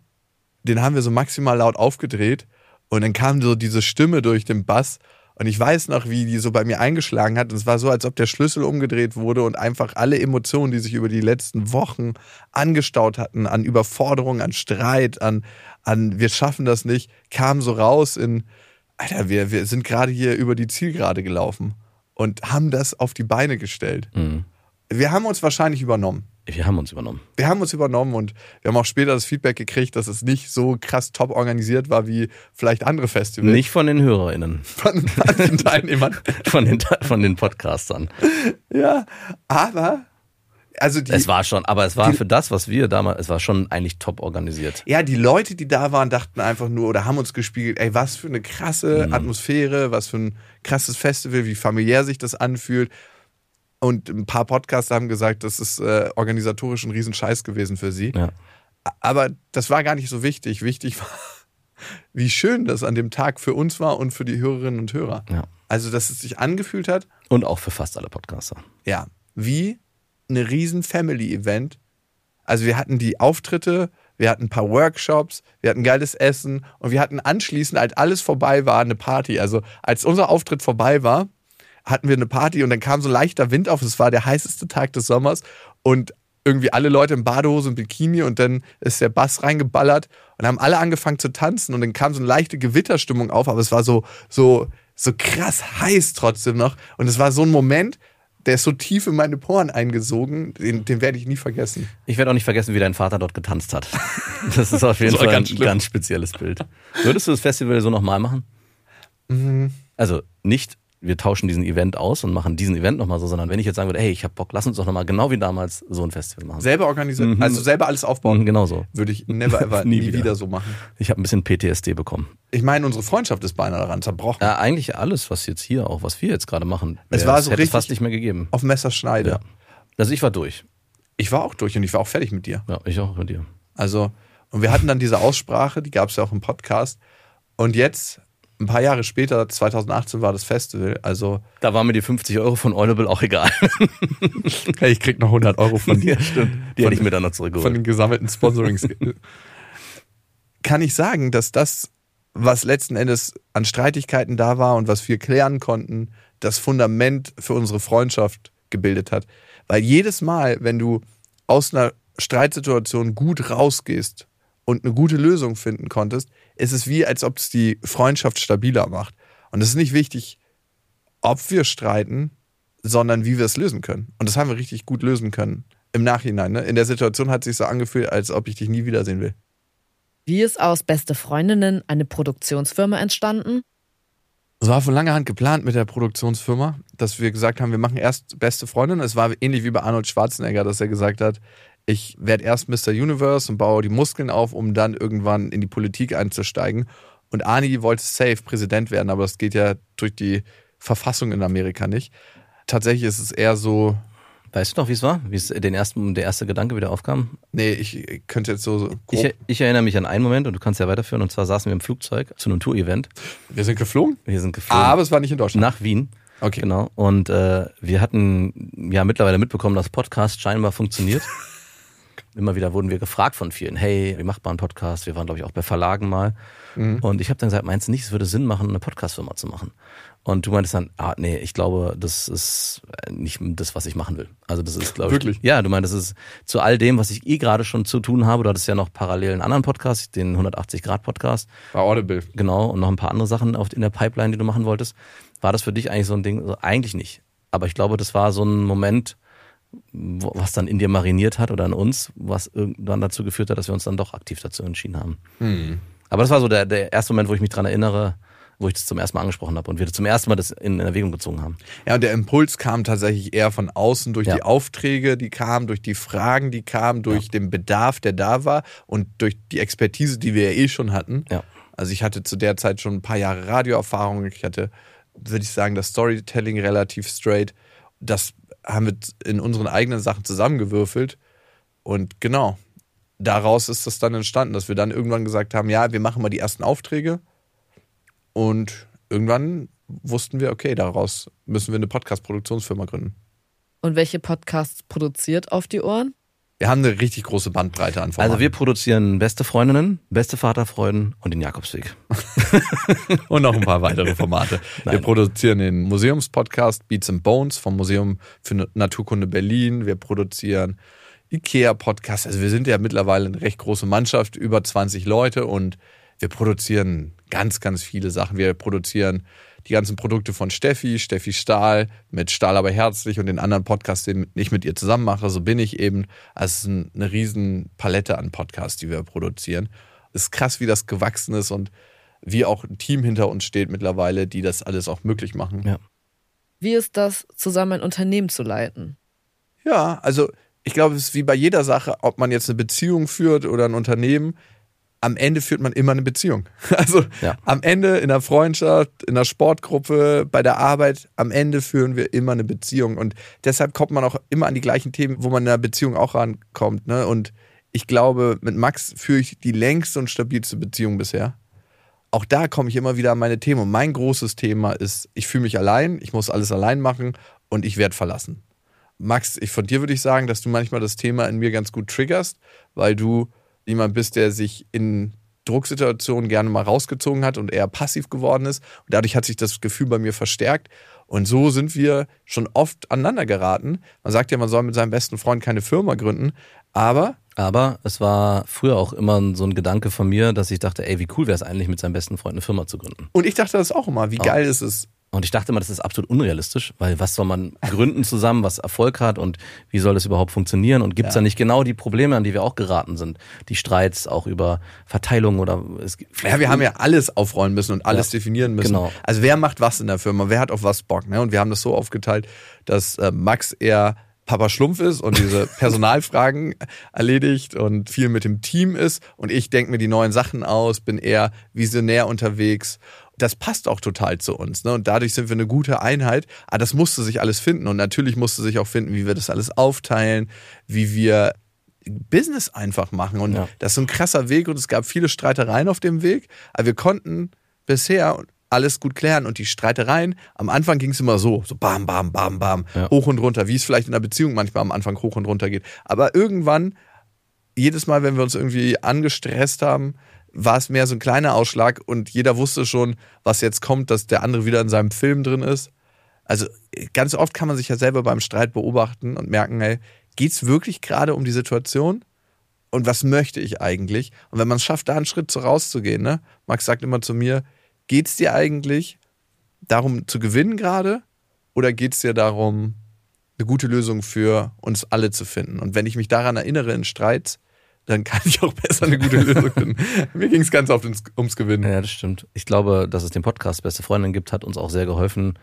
Speaker 6: Den haben wir so maximal laut aufgedreht und dann kam so diese Stimme durch den Bass und ich weiß noch, wie die so bei mir eingeschlagen hat und es war so, als ob der Schlüssel umgedreht wurde und einfach alle Emotionen, die sich über die letzten Wochen angestaut hatten, an Überforderung, an Streit, an, an wir schaffen das nicht, kamen so raus in, Alter, wir, wir sind gerade hier über die Zielgerade gelaufen und haben das auf die Beine gestellt.
Speaker 7: Mhm.
Speaker 6: Wir haben uns wahrscheinlich übernommen.
Speaker 7: Wir haben uns übernommen.
Speaker 6: Wir haben uns übernommen und wir haben auch später das Feedback gekriegt, dass es nicht so krass top organisiert war wie vielleicht andere Festivals.
Speaker 7: Nicht von den HörerInnen,
Speaker 6: von manchen Teilnehmern.
Speaker 7: von den, (laughs) von den Podcastern.
Speaker 6: Ja, aber also die,
Speaker 7: Es war schon, aber es war
Speaker 6: die-
Speaker 7: für das, was wir damals, es war schon eigentlich top organisiert.
Speaker 6: ja, die Leute, die da waren, dachten einfach nur oder haben uns gespiegelt, ey, was für eine krasse
Speaker 7: Mhm.
Speaker 6: Atmosphäre, was für ein krasses Festival, wie familiär sich das anfühlt. Und ein paar Podcaster haben gesagt, das ist äh, organisatorisch ein Riesenscheiß gewesen für sie.
Speaker 7: Ja.
Speaker 6: Aber das war gar nicht so wichtig. Wichtig war, wie schön das an dem Tag für uns war und für die Hörerinnen und Hörer.
Speaker 7: Ja.
Speaker 6: Also, dass es sich angefühlt hat,
Speaker 7: Und auch für fast alle Podcaster.
Speaker 6: ja, wie eine riesen Family-Event. Also wir hatten die Auftritte, wir hatten ein paar Workshops, wir hatten geiles Essen und wir hatten anschließend, als alles vorbei war, eine Party. Also als unser Auftritt vorbei war, hatten wir eine Party und dann kam so leichter Wind auf. Es war der heißeste Tag des Sommers und irgendwie alle Leute in Badehose und Bikini und dann ist der Bass reingeballert und haben alle angefangen zu tanzen und dann kam so eine leichte Gewitterstimmung auf, aber es war so, so, so krass heiß trotzdem noch und es war so ein Moment, der ist so tief in meine Poren eingesogen, den, den werde ich nie vergessen.
Speaker 7: Ich werde auch nicht vergessen, wie dein Vater dort getanzt hat. (laughs) Das ist auf jeden Fall
Speaker 6: ganz
Speaker 7: ein
Speaker 6: schlimm.
Speaker 7: ganz spezielles Bild. Würdest du das Festival so nochmal machen?
Speaker 6: Mhm.
Speaker 7: Also nicht wir tauschen diesen Event aus und machen diesen Event nochmal so, sondern wenn ich jetzt sagen würde, hey, ich hab Bock, lass uns doch nochmal genau wie damals so ein Festival machen.
Speaker 6: Selber organisieren,
Speaker 7: Mhm.
Speaker 6: also selber alles aufbauen.
Speaker 7: Mhm, genau so.
Speaker 6: Würde ich never ever (laughs)
Speaker 7: Nie
Speaker 6: nie,
Speaker 7: wieder.
Speaker 6: wieder. so machen.
Speaker 7: Ich habe ein bisschen PTSD bekommen.
Speaker 6: Ich meine, unsere Freundschaft ist beinahe daran zerbrochen.
Speaker 7: Ja, eigentlich alles, was jetzt hier auch, was wir jetzt gerade machen,
Speaker 6: Es war
Speaker 7: es
Speaker 6: so
Speaker 7: hätte
Speaker 6: richtig-
Speaker 7: fast nicht mehr gegeben.
Speaker 6: Auf Messerschneide.
Speaker 7: Ja. Also ich war durch.
Speaker 6: Ich war auch durch und ich war auch fertig mit dir.
Speaker 7: Ja, ich auch mit dir.
Speaker 6: Also, und wir hatten dann diese Aussprache, die gab es ja auch im Podcast. Und jetzt, ein paar Jahre später, 2018 war das Festival. Also,
Speaker 7: Da waren mir die 50 Euro von Audible auch egal. (laughs)
Speaker 6: hey, ich krieg noch 100 Euro von (laughs) dir.
Speaker 7: stimmt. Die hätte ich mir dann noch zurückgeholt.
Speaker 6: Von den gesammelten Sponsorings. (laughs) Kann ich sagen, dass das, was letzten Endes an Streitigkeiten da war und was wir klären konnten, das Fundament für unsere Freundschaft gebildet hat. Weil jedes Mal, wenn du aus einer Streitsituation gut rausgehst und eine gute Lösung finden konntest, ist es wie, als ob es die Freundschaft stabiler macht. Und es ist nicht wichtig, ob wir streiten, sondern wie wir es lösen können. Und das haben wir richtig gut lösen können. Im Nachhinein. Ne? In der Situation hat es sich so angefühlt, als ob ich dich nie wiedersehen will.
Speaker 3: Wie ist aus Beste Freundinnen eine Produktionsfirma entstanden?
Speaker 6: Es war von langer Hand geplant mit der Produktionsfirma, dass wir gesagt haben, wir machen erst beste Freundin. Es war ähnlich wie bei Arnold Schwarzenegger, dass er gesagt hat, ich werde erst Mr. Universe und baue die Muskeln auf, um dann irgendwann in die Politik einzusteigen. Und Arnie wollte safe Präsident werden, aber das geht ja durch die Verfassung in Amerika nicht. Tatsächlich ist es eher so,
Speaker 7: Weißt du noch, wie es war? Wie es den ersten, der erste Gedanke wieder aufkam?
Speaker 6: nee, ich könnte jetzt so grob,
Speaker 7: Ich, ich erinnere mich an einen Moment und du kannst ja weiterführen. Und zwar saßen wir im Flugzeug zu einem Tour-Event.
Speaker 6: wir sind geflogen,
Speaker 7: Wir sind geflogen
Speaker 6: aber es war nicht in Deutschland.
Speaker 7: nach Wien.
Speaker 6: Okay.
Speaker 7: Genau. Und äh, wir hatten ja mittlerweile mitbekommen, dass Podcast scheinbar funktioniert. (laughs) Immer wieder wurden wir gefragt von vielen, hey, wie macht man einen Podcast? Wir waren, glaube ich, auch bei Verlagen mal. Und ich habe dann gesagt, meinst du nicht, es würde Sinn machen, eine Podcast-Firma zu machen? Und du meintest dann, ah, nee, ich glaube, das ist nicht das, was ich machen will. Also das ist, glaube ich.
Speaker 6: Wirklich?
Speaker 7: Ja, du meinst, das ist zu all dem, was ich eh gerade schon zu tun habe. Du hattest ja noch parallel einen anderen Podcast, den 180-Grad-Podcast.
Speaker 6: War Audible.
Speaker 7: Genau, und noch ein paar andere Sachen in der Pipeline, die du machen wolltest. War das für dich eigentlich so ein Ding? Also eigentlich nicht. Aber ich glaube, das war so ein Moment, was dann in dir mariniert hat oder in uns, was irgendwann dazu geführt hat, dass wir uns dann doch aktiv dazu entschieden haben. Aber das war so der, der erste Moment, wo ich mich dran erinnere, wo ich das zum ersten Mal angesprochen habe und wir zum ersten Mal das in Erwägung gezogen haben.
Speaker 6: Ja, und der Impuls kam tatsächlich eher von außen durch
Speaker 7: Ja.
Speaker 6: die Aufträge, die kamen, durch die Fragen, die kamen, durch den Bedarf, der da war und durch die Expertise, die wir ja eh schon hatten.
Speaker 7: Ja.
Speaker 6: Also ich hatte zu der Zeit schon ein paar Jahre Radioerfahrung. Ich hatte, würde ich sagen, das Storytelling relativ straight. Das haben wir in unseren eigenen Sachen zusammengewürfelt. Und genau, daraus ist das dann entstanden, dass wir dann irgendwann gesagt haben, ja, wir machen mal die ersten Aufträge. Und irgendwann wussten wir, okay, daraus müssen wir eine Podcast-Produktionsfirma gründen.
Speaker 3: Und welche Podcasts produziert auf die Ohren?
Speaker 6: Wir haben eine richtig große Bandbreite an Formaten.
Speaker 7: Also wir produzieren beste Freundinnen, beste Vaterfreuden und den Jakobsweg. (laughs)
Speaker 6: und noch ein paar weitere Formate. wir
Speaker 7: Nein.
Speaker 6: produzieren den Museumspodcast Beats and Bones vom Museum für Naturkunde Berlin. Wir produzieren IKEA-Podcast. Also wir sind ja mittlerweile eine recht große Mannschaft, über 20 Leute und wir produzieren ganz, ganz viele Sachen. Wir produzieren die ganzen Produkte von Steffi, Steffi Stahl, mit Stahl aber herzlich und den anderen Podcasts, den ich mit ihr zusammen mache. So bin ich eben. Also es ist ein- eine riesen Palette an Podcasts, die wir produzieren. Es ist krass, wie das gewachsen ist und wie auch ein Team hinter uns steht mittlerweile, die das alles auch möglich machen.
Speaker 7: Ja.
Speaker 3: Wie ist das, zusammen ein Unternehmen zu leiten?
Speaker 6: Ja, also ich glaube, es ist wie bei jeder Sache, ob man jetzt eine Beziehung führt oder ein Unternehmen, am Ende führt man immer eine Beziehung. (laughs) Also
Speaker 7: Ja.
Speaker 6: am Ende in der Freundschaft, in der Sportgruppe, bei der Arbeit, am Ende führen wir immer eine Beziehung. Und deshalb kommt man auch immer an die gleichen Themen, wo man in einer Beziehung auch rankommt. Ne? Und ich glaube, mit Max führe ich die längste und stabilste Beziehung bisher. Auch da komme ich immer wieder an meine Themen. Und mein großes Thema ist, ich fühle mich allein, ich muss alles allein machen und ich werde verlassen. Max, ich, von dir würde ich sagen, dass du manchmal das Thema in mir ganz gut triggerst, weil du jemand bist, der sich in Drucksituationen gerne mal rausgezogen hat und eher passiv geworden ist. Und dadurch hat sich das Gefühl bei mir verstärkt. Und so sind wir schon oft aneinander geraten. Man sagt ja, man soll mit seinem besten Freund keine Firma gründen, aber
Speaker 7: Aber es war früher auch immer so ein Gedanke von mir, dass ich dachte, ey, wie cool wäre es eigentlich, mit seinem besten Freund eine Firma zu gründen.
Speaker 6: und ich dachte das auch immer, wie
Speaker 7: Oh.
Speaker 6: geil ist es,
Speaker 7: Und ich dachte immer, das ist absolut unrealistisch, weil was soll man gründen zusammen, was Erfolg hat und wie soll das überhaupt funktionieren? Und gibt es
Speaker 6: Ja.
Speaker 7: da nicht genau die Probleme, an die wir auch geraten sind? Die Streits auch über Verteilung oder es,
Speaker 6: Ja, wir haben ja alles aufräumen müssen und alles
Speaker 7: Ja,
Speaker 6: definieren müssen.
Speaker 7: genau.
Speaker 6: Also wer macht was in der Firma? Wer hat auf was Bock? Ne? Und wir haben das so aufgeteilt, dass äh, Max eher Papa Schlumpf ist und diese (laughs) Personalfragen erledigt und viel mit dem Team ist und ich denke mir die neuen Sachen aus, bin eher visionär unterwegs. Das passt auch total zu uns. Ne? Und dadurch sind wir eine gute Einheit. Aber das musste sich alles finden. Und natürlich musste sich auch finden, wie wir das alles aufteilen, wie wir Business einfach machen. Und
Speaker 7: Ja.
Speaker 6: das ist ein krasser Weg und es gab viele Streitereien auf dem Weg. Aber wir konnten bisher alles gut klären und die Streitereien, am Anfang ging es immer so, so bam, bam, bam, bam,
Speaker 7: Ja.
Speaker 6: hoch und runter, wie es vielleicht in einer Beziehung manchmal am Anfang hoch und runter geht. Aber irgendwann, jedes Mal, wenn wir uns irgendwie angestresst haben, war es mehr so ein kleiner Ausschlag und jeder wusste schon, was jetzt kommt, dass der andere wieder in seinem Film drin ist. Also ganz oft kann man sich ja selber beim Streit beobachten und merken, hey, geht's wirklich gerade um die Situation? Und was möchte ich eigentlich? Und wenn man es schafft, da einen Schritt rauszugehen, ne? Max sagt immer zu mir, geht's dir eigentlich darum zu gewinnen gerade? Oder geht's dir darum, eine gute Lösung für uns alle zu finden? Und wenn ich mich daran erinnere in Streits, dann kann ich auch besser eine gute Lösung finden. (laughs) Mir ging es ganz oft ins, ums Gewinnen.
Speaker 7: Ja, das stimmt. Ich glaube, dass es den Podcast Beste Freundin gibt, hat uns auch sehr geholfen,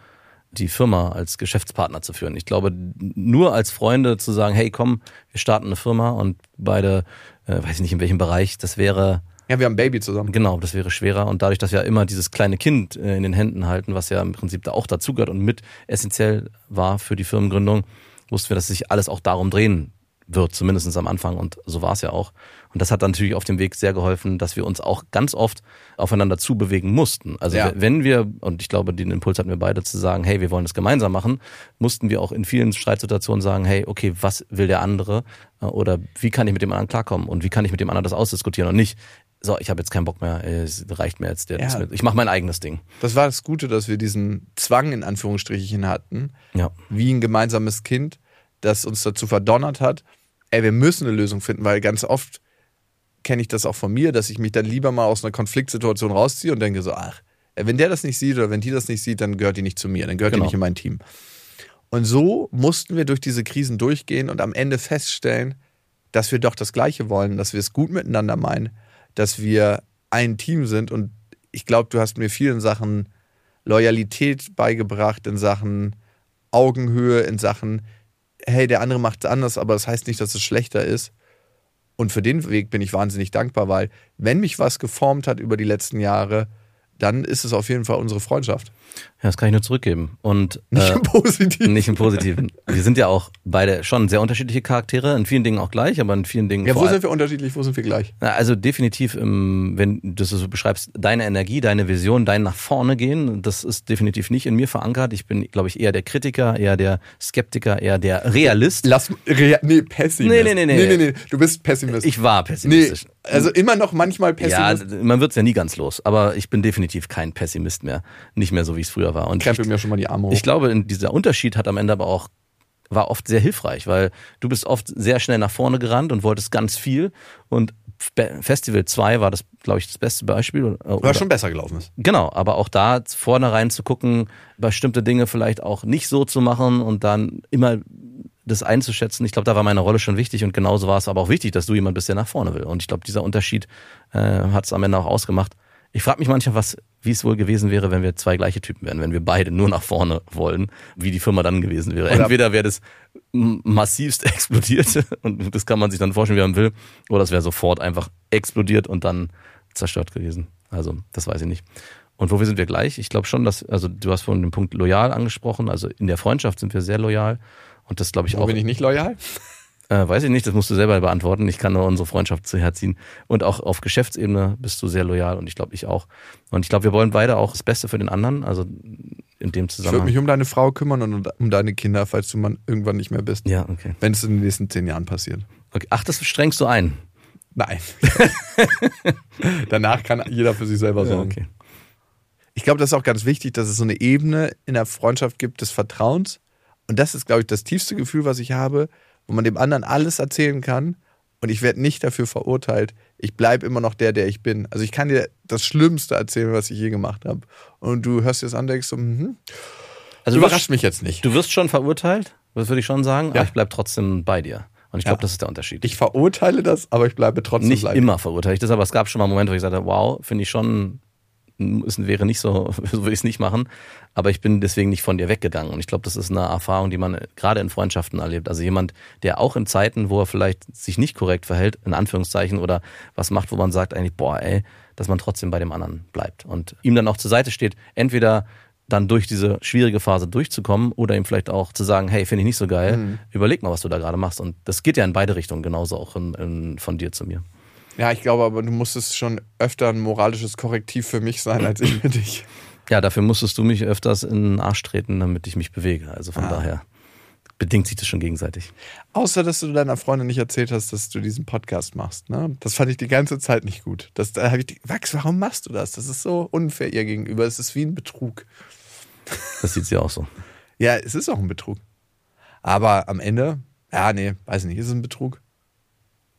Speaker 7: die Firma als Geschäftspartner zu führen. Ich glaube, nur als Freunde zu sagen, hey, komm, wir starten eine Firma und beide, äh, weiß ich nicht in welchem Bereich, das wäre,
Speaker 6: Ja, wir haben ein Baby zusammen.
Speaker 7: genau, das wäre schwerer. Und dadurch, dass wir immer dieses kleine Kind äh, in den Händen halten, was ja im Prinzip da auch dazugehört und mit essentiell war für die Firmengründung, wussten wir, dass sich alles auch darum drehen wird, zumindest am Anfang. Und so war es ja auch. Und das hat dann natürlich auf dem Weg sehr geholfen, dass wir uns auch ganz oft aufeinander zubewegen mussten. Also
Speaker 6: Ja.
Speaker 7: wenn wir, und ich glaube, den Impuls hatten wir beide zu sagen, hey, wir wollen das gemeinsam machen, mussten wir auch in vielen Streitsituationen sagen, hey, okay, was will der andere? Äh, Oder wie kann ich mit dem anderen klarkommen? Und wie kann ich mit dem anderen das ausdiskutieren? Und nicht, so, ich habe jetzt keinen Bock mehr, es reicht mir jetzt der.
Speaker 6: Ja.
Speaker 7: Ich mache mein eigenes Ding.
Speaker 6: Das war das Gute, dass wir diesen Zwang in Anführungsstrichen hatten,
Speaker 7: Ja.
Speaker 6: wie ein gemeinsames Kind, das uns dazu verdonnert hat, ey, wir müssen eine Lösung finden, weil ganz oft kenne ich das auch von mir, dass ich mich dann lieber mal aus einer Konfliktsituation rausziehe und denke so, ach, wenn der das nicht sieht oder wenn die das nicht sieht, dann gehört die nicht zu mir, dann gehört
Speaker 7: Genau.
Speaker 6: die nicht in mein Team. Und so mussten wir durch diese Krisen durchgehen und am Ende feststellen, dass wir doch das Gleiche wollen, dass wir es gut miteinander meinen, dass wir ein Team sind. Und ich glaube, du hast mir vielen Sachen Loyalität beigebracht, in Sachen Augenhöhe, in Sachen, hey, der andere macht es anders, aber das heißt nicht, dass es schlechter ist. Und für den Weg bin ich wahnsinnig dankbar, weil wenn mich was geformt hat über die letzten Jahre, dann ist es auf jeden Fall unsere Freundschaft.
Speaker 7: Ja, das kann ich nur zurückgeben. Und (laughs)
Speaker 6: Nicht
Speaker 7: äh,
Speaker 6: im Positiven.
Speaker 7: nicht im Positiven. Wir sind ja auch beide schon sehr unterschiedliche Charaktere, in vielen Dingen auch gleich, aber in vielen Dingen
Speaker 6: Ja, wo sind wir unterschiedlich, wo sind wir gleich?
Speaker 7: Also definitiv, ähm, wenn du so beschreibst, deine Energie, deine Vision, dein nach vorne gehen, das ist definitiv nicht in mir verankert. Ich bin, glaube ich, eher der Kritiker, eher der Skeptiker, eher der Realist.
Speaker 6: Lass, rea, nee, Pessimist.
Speaker 7: Nee, nee, nee, nee.
Speaker 6: nee, nee, nee. Du bist Pessimist.
Speaker 7: Ich war
Speaker 6: nee,
Speaker 7: pessimistisch.
Speaker 6: also immer noch manchmal
Speaker 7: Ja,
Speaker 6: Pessimist.
Speaker 7: man wird's ja nie ganz los, aber ich bin definitiv kein Pessimist mehr. Nicht mehr so, wie es früher war. Und
Speaker 6: Krempel
Speaker 7: ich,
Speaker 6: mir schon mal die Arme hoch.
Speaker 7: ich glaube, dieser Unterschied hat am Ende aber auch war oft sehr hilfreich, weil du bist oft sehr schnell nach vorne gerannt und wolltest ganz viel und Festival 2 war das, glaube ich, das beste Beispiel.
Speaker 6: War
Speaker 7: oder-
Speaker 6: schon besser gelaufen ist.
Speaker 7: Genau, aber auch da vorne rein zu gucken, bestimmte Dinge vielleicht auch nicht so zu machen und dann immer das einzuschätzen. Ich glaube, da war meine Rolle schon wichtig und genauso war es aber auch wichtig, dass du jemand bist, der nach vorne will. Und ich glaube, dieser Unterschied äh, hat es am Ende auch ausgemacht. Ich frage mich manchmal, was, wie es wohl gewesen wäre, wenn wir zwei gleiche Typen wären, wenn wir beide nur nach vorne wollen, wie die Firma dann gewesen wäre.
Speaker 6: Oder-
Speaker 7: Entweder wäre das massivst (laughs) explodiert und das kann man sich dann vorstellen, wie man will, oder es wäre sofort einfach explodiert und dann zerstört gewesen. Also, das weiß ich nicht. Und wofür sind wir gleich? Ich glaube schon, dass, also du hast vorhin den Punkt loyal angesprochen, also in der Freundschaft sind wir sehr loyal. Und das glaube ich
Speaker 6: Wo
Speaker 7: auch.
Speaker 6: bin ich nicht loyal? (laughs)
Speaker 7: Äh, weiß ich nicht, das musst du selber beantworten. Ich kann nur unsere Freundschaft zu herziehen. Und auch auf Geschäftsebene bist du sehr loyal und ich glaube, ich auch. Und ich glaube, wir wollen beide auch das Beste für den anderen, also in dem
Speaker 6: Ich würde
Speaker 7: Zusammenhang.
Speaker 6: mich um deine Frau kümmern und um deine Kinder, falls du mal irgendwann nicht mehr bist.
Speaker 7: ja, okay.
Speaker 6: Wenn es in den nächsten zehn Jahren passiert.
Speaker 7: okay. Ach, das strengst du ein.
Speaker 6: Nein. (laughs) Danach kann jeder für sich selber
Speaker 7: Ja,
Speaker 6: sorgen.
Speaker 7: okay.
Speaker 6: Ich glaube, das ist auch ganz wichtig, dass es so eine Ebene in der Freundschaft gibt des Vertrauens. Und das ist, glaube ich, das tiefste Gefühl, was ich habe, wo man dem anderen alles erzählen kann und ich werde nicht dafür verurteilt. Ich bleibe immer noch der, der ich bin. Also ich kann dir das Schlimmste erzählen, was ich je gemacht habe. Und du hörst dir das an, denkst so, hm,
Speaker 7: Also
Speaker 6: überrascht
Speaker 7: wirst,
Speaker 6: mich jetzt nicht.
Speaker 7: du wirst schon verurteilt, das würde ich schon sagen,
Speaker 6: Ja.
Speaker 7: aber ich bleib trotzdem bei dir. Und ich glaube,
Speaker 6: Ja.
Speaker 7: das ist der Unterschied.
Speaker 6: Ich verurteile das, aber ich bleibe trotzdem
Speaker 7: nicht
Speaker 6: bleiben.
Speaker 7: immer verurteile ich das, aber es gab schon mal Momente, wo ich sagte, wow, finde ich schon, es wäre nicht so, (laughs) so würde ich es nicht machen. Aber ich bin deswegen nicht von dir weggegangen. Und ich glaube, das ist eine Erfahrung, die man gerade in Freundschaften erlebt. Also jemand, der auch in Zeiten, wo er vielleicht sich nicht korrekt verhält, in Anführungszeichen, oder was macht, wo man sagt eigentlich, boah, ey, dass man trotzdem bei dem anderen bleibt. Und ihm dann auch zur Seite steht, entweder dann durch diese schwierige Phase durchzukommen oder ihm vielleicht auch zu sagen, hey, finde ich nicht so geil, überleg mal, was du da gerade machst. Und das geht ja in beide Richtungen, genauso auch in, in, von dir zu mir.
Speaker 6: Ja, ich glaube aber, du musstest schon öfter ein moralisches Korrektiv für mich sein, als ich für (clears throat) dich.
Speaker 7: Ja, dafür musstest du mich öfters in den Arsch treten, damit ich mich bewege. Also von
Speaker 6: Ah.
Speaker 7: daher bedingt sich das schon gegenseitig.
Speaker 6: Außer, dass du deiner Freundin nicht erzählt hast, dass du diesen Podcast machst. Ne? Das fand ich die ganze Zeit nicht gut. Das, da habe ich, die- Max, warum machst du das? Das ist so unfair ihr gegenüber. Es ist wie ein Betrug.
Speaker 7: Das sieht sie auch so.
Speaker 6: Ja, es ist auch ein Betrug. Aber am Ende, ja, nee, weiß nicht, ist es ein Betrug?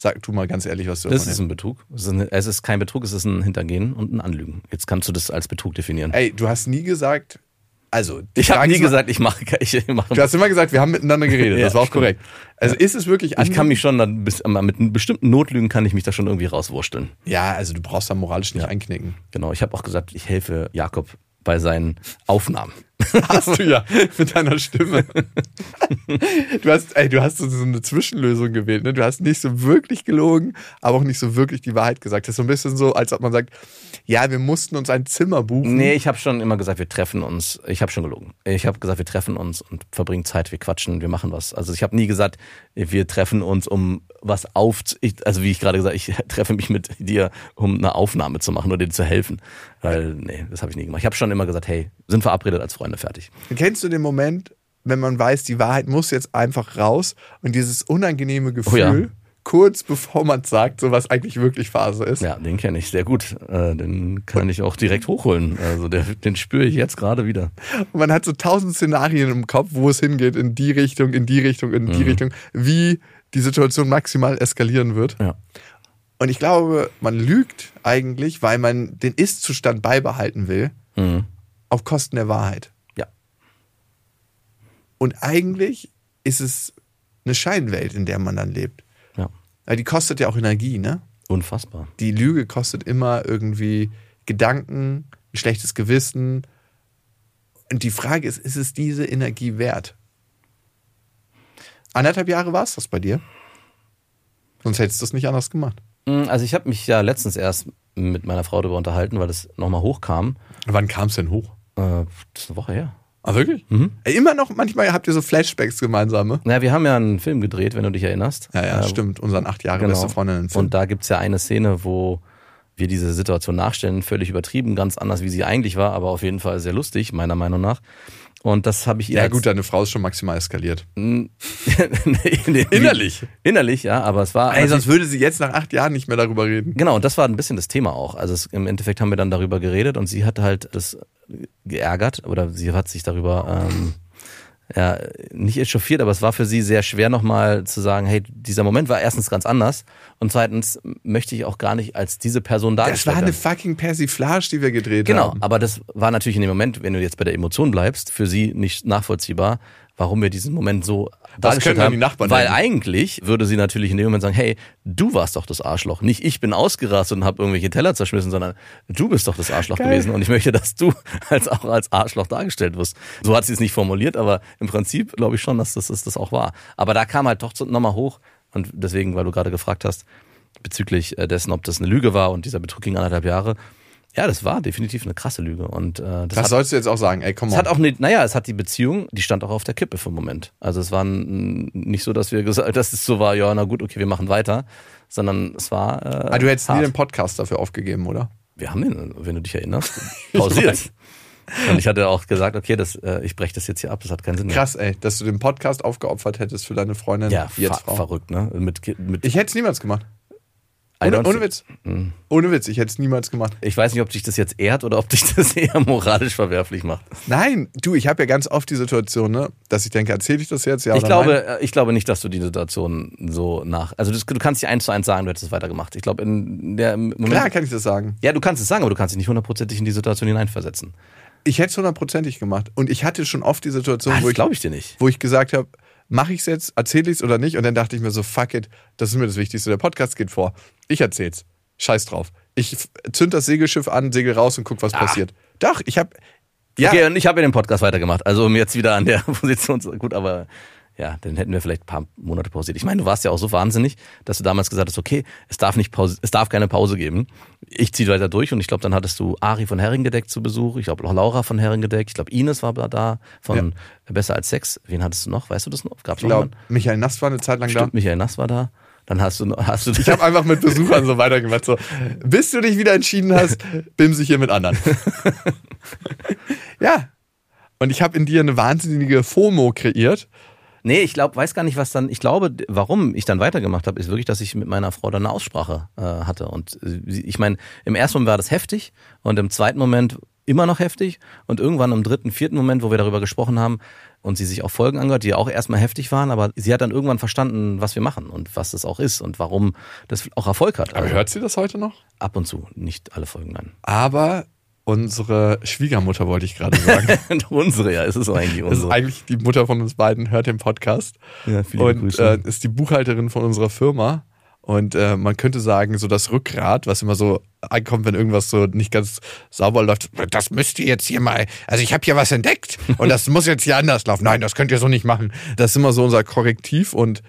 Speaker 6: Sag du mal ganz ehrlich, was du
Speaker 7: Das ist ein Betrug. Es ist, ein, es ist kein Betrug, es ist ein Hintergehen und ein Anlügen. Jetzt kannst du das als Betrug definieren.
Speaker 6: Ey, du hast nie gesagt, also.
Speaker 7: ich habe nie gesagt, ich mache, (laughs) ich mache.
Speaker 6: Du hast immer gesagt, wir haben miteinander geredet.
Speaker 7: Ja, (laughs)
Speaker 6: das war auch
Speaker 7: stimmt.
Speaker 6: korrekt. Also ist es wirklich
Speaker 7: ich kann mich schon dann bis, mit einem bestimmten Notlügen kann ich mich da schon irgendwie rauswursteln.
Speaker 6: Ja, also du brauchst da moralisch nicht einknicken.
Speaker 7: Genau. Ich habe auch gesagt, ich helfe Jakob bei seinen Aufnahmen. (laughs)
Speaker 6: Hast du ja mit deiner Stimme. Du hast, ey, du hast so eine Zwischenlösung gewählt. Ne? Du hast nicht so wirklich gelogen, aber auch nicht so wirklich die Wahrheit gesagt. Das ist so ein bisschen so, als ob man sagt, ja, wir mussten uns ein Zimmer buchen.
Speaker 7: Nee, ich habe schon immer gesagt, wir treffen uns. Ich habe schon gelogen. Ich habe gesagt, wir treffen uns und verbringen Zeit, wir quatschen, wir machen was. Also ich habe nie gesagt, wir treffen uns, um was auf, ich, also wie ich gerade gesagt, ich (laughs) treffe mich mit dir, um eine Aufnahme zu machen oder dir zu helfen. Weil, nee, das habe ich nie gemacht. Ich habe schon immer gesagt, hey, sind verabredet als Freunde, fertig.
Speaker 6: Kennst du den Moment, wenn man weiß, die Wahrheit muss jetzt einfach raus und dieses unangenehme Gefühl,
Speaker 7: Oh ja.
Speaker 6: kurz bevor man sagt, so was eigentlich wirklich Phase ist?
Speaker 7: Ja, den kenne ich sehr gut. Äh, den kann ich auch direkt hochholen. Also der, den spüre ich jetzt gerade wieder.
Speaker 6: Und man hat so tausend Szenarien im Kopf, wo es hingeht, in die Richtung, in die Richtung, in
Speaker 7: Mhm.
Speaker 6: die Richtung, wie die Situation maximal eskalieren wird.
Speaker 7: Ja.
Speaker 6: Und ich glaube, man lügt eigentlich, weil man den Ist-Zustand beibehalten will,
Speaker 7: Mhm.
Speaker 6: auf Kosten der Wahrheit. Und eigentlich ist es eine Scheinwelt, in der man dann lebt.
Speaker 7: Ja.
Speaker 6: Weil die kostet ja auch Energie, ne?
Speaker 7: Unfassbar.
Speaker 6: Die Lüge kostet immer irgendwie Gedanken, ein schlechtes Gewissen. Und die Frage ist, ist es diese Energie wert? Anderthalb Jahre war es das bei dir? Sonst hättest du es nicht anders gemacht.
Speaker 7: Mm, Also ich habe mich ja letztens erst mit meiner Frau darüber unterhalten, weil das nochmal hochkam.
Speaker 6: Wann kam es denn hoch?
Speaker 7: Äh, das ist eine Woche her.
Speaker 6: Ah, wirklich? Ey, Immer noch, manchmal habt ihr so Flashbacks gemeinsame.
Speaker 7: Naja, wir haben ja einen Film gedreht, wenn du dich erinnerst.
Speaker 6: Ja, ja,
Speaker 7: Äh,
Speaker 6: stimmt. Unseren acht Jahre
Speaker 7: Genau.
Speaker 6: beste Freundin. Film.
Speaker 7: Und da gibt's ja eine Szene, wo wir diese Situation nachstellen, völlig übertrieben, ganz anders, wie sie eigentlich war, aber auf jeden Fall sehr lustig, meiner Meinung nach. Und das habe ich ihr
Speaker 6: ja, gut, deine Frau ist schon maximal eskaliert. (laughs)
Speaker 7: Nee, nee,
Speaker 6: Innerlich?
Speaker 7: Innerlich, ja, aber es war.
Speaker 6: Ey, sonst würde sie jetzt nach acht Jahren nicht mehr darüber reden.
Speaker 7: Genau, und das war ein bisschen das Thema auch. Also es, im Endeffekt haben wir dann darüber geredet und sie hat halt das geärgert oder sie hat sich darüber ähm, ja, nicht echauffiert, aber es war für sie sehr schwer nochmal zu sagen, hey, dieser Moment war erstens ganz anders und zweitens möchte ich auch gar nicht als diese Person
Speaker 6: Das
Speaker 7: dargestellt
Speaker 6: war eine fucking Persiflage, die wir gedreht
Speaker 7: Genau,
Speaker 6: haben.
Speaker 7: aber das war natürlich in dem Moment, wenn du jetzt bei der Emotion bleibst, für sie nicht nachvollziehbar, warum wir diesen Moment so dargestellt haben.
Speaker 6: die Nachbarn
Speaker 7: weil
Speaker 6: denken.
Speaker 7: eigentlich würde sie natürlich in dem Moment sagen, hey, du warst doch das Arschloch. Nicht ich bin ausgerastet und habe irgendwelche Teller zerschmissen, sondern du bist doch das Arschloch
Speaker 6: Geil.
Speaker 7: gewesen und ich möchte, dass du (laughs) als auch als Arschloch dargestellt wirst. So hat sie es nicht formuliert, aber im Prinzip glaube ich schon, dass das, das, das auch war. Aber da kam halt doch nochmal hoch und deswegen, weil du gerade gefragt hast, bezüglich äh, dessen, ob das eine Lüge war und dieser Betrug ging anderthalb Jahre. Ja, das war definitiv eine krasse Lüge und äh, das,
Speaker 6: Das
Speaker 7: hat,
Speaker 6: sollst du jetzt auch sagen. Ey, komm
Speaker 7: es
Speaker 6: mal.
Speaker 7: hat auch nicht, naja, es hat die Beziehung, die stand auch auf der Kippe für einen Moment. Also es war nicht so, dass wir gesagt, (laughs) dass es so war, ja, na gut, okay, wir machen weiter, sondern es war. Äh,
Speaker 6: Ah, du hättest nie
Speaker 7: hart.
Speaker 6: den Podcast dafür aufgegeben, oder?
Speaker 7: Wir haben den, wenn du dich erinnerst, (laughs) pausiert. Und ich hatte auch gesagt, okay, das, äh, ich breche das jetzt hier ab, das hat keinen Sinn mehr.
Speaker 6: Krass, ey, dass du den Podcast aufgeopfert hättest für deine Freundin.
Speaker 7: Ja,
Speaker 6: jetzt
Speaker 7: ver
Speaker 6: Frau.
Speaker 7: verrückt, ne? Mit, mit
Speaker 6: Ich hätte es niemals gemacht. Ohne, ohne Witz. Ohne Witz, ich hätte es niemals gemacht.
Speaker 7: Ich weiß nicht, ob dich das jetzt ehrt oder ob dich das (laughs) eher moralisch verwerflich macht.
Speaker 6: Nein, du, ich habe ja ganz oft die Situation, ne, dass ich denke, erzähle ich das jetzt? Ja
Speaker 7: ich,
Speaker 6: oder
Speaker 7: glaube,
Speaker 6: nein?
Speaker 7: äh, ich glaube nicht, dass du die Situation so nach. Also das, du kannst dir eins zu eins sagen, du hättest es weitergemacht. Ich glaube, in der im Moment.
Speaker 6: Klar kann ich das sagen.
Speaker 7: ja, du kannst es sagen, aber du kannst dich nicht hundertprozentig in die Situation hineinversetzen.
Speaker 6: Ich hätte es hundertprozentig gemacht. Und ich hatte schon oft die Situation,
Speaker 7: Ah,
Speaker 6: wo ich,
Speaker 7: glaube ich dir nicht.
Speaker 6: wo ich gesagt habe, mache ich es jetzt, erzähle ich es oder nicht? Und dann dachte ich mir so, fuck it, das ist mir das Wichtigste. Der Podcast geht vor. Ich erzähl's. Scheiß drauf. Ich zünd das Segelschiff an, segel raus und guck, was passiert. Doch, ich habe ja,
Speaker 7: Okay, und ich habe ja den Podcast weitergemacht. Also um jetzt wieder an der (laughs) Position zu. Gut, aber ja, dann hätten wir vielleicht ein paar Monate pausiert. Ich meine, du warst ja auch so wahnsinnig, dass du damals gesagt hast, okay, es darf nicht Pause, es darf keine Pause geben. Ich ziehe weiter durch und ich glaube, dann hattest du Ari von Herringedeck zu Besuch. Ich glaube auch Laura von Herringedeck. Ich glaube, Ines war da von Besser als Sex. Wen hattest du noch? Weißt du das noch? Gab's
Speaker 6: ich glaube? Michael Nass war eine Zeit lang da.
Speaker 7: Stimmt, Michael Nass war da. Dann hast du, hast du
Speaker 6: Ich habe (laughs) einfach mit Besuchern so weitergemacht. So, bis du dich wieder entschieden hast, bimse ich hier mit anderen. (laughs) ja. Und ich habe in dir eine wahnsinnige FOMO kreiert.
Speaker 7: Nee, ich glaube, weiß gar nicht, was dann. Ich glaube, warum ich dann weitergemacht habe, ist wirklich, dass ich mit meiner Frau dann eine Aussprache äh, hatte. Und äh, ich meine, im ersten Moment war das heftig und im zweiten Moment immer noch heftig und irgendwann im dritten, vierten Moment, wo wir darüber gesprochen haben und sie sich auch Folgen angehört, die auch erstmal heftig waren, aber sie hat dann irgendwann verstanden, was wir machen und was das auch ist und warum das auch Erfolg hat.
Speaker 6: Aber
Speaker 7: Also
Speaker 6: hört sie das heute noch?
Speaker 7: ab und zu, nicht alle Folgen, nein.
Speaker 6: Aber unsere Schwiegermutter, wollte ich gerade sagen. (laughs)
Speaker 7: unsere, ja, es ist eigentlich
Speaker 6: Das ist
Speaker 7: unsere.
Speaker 6: eigentlich die Mutter von uns beiden, hört den Podcast.
Speaker 7: Ja,
Speaker 6: und äh, ist die Buchhalterin von unserer Firma. Und äh, man könnte sagen, so das Rückgrat, was immer so ankommt, wenn irgendwas so nicht ganz sauber läuft. Das müsst ihr jetzt hier mal, also ich habe hier was entdeckt und das muss jetzt hier anders laufen. Nein, das könnt ihr so nicht machen. Das ist immer so unser Korrektiv und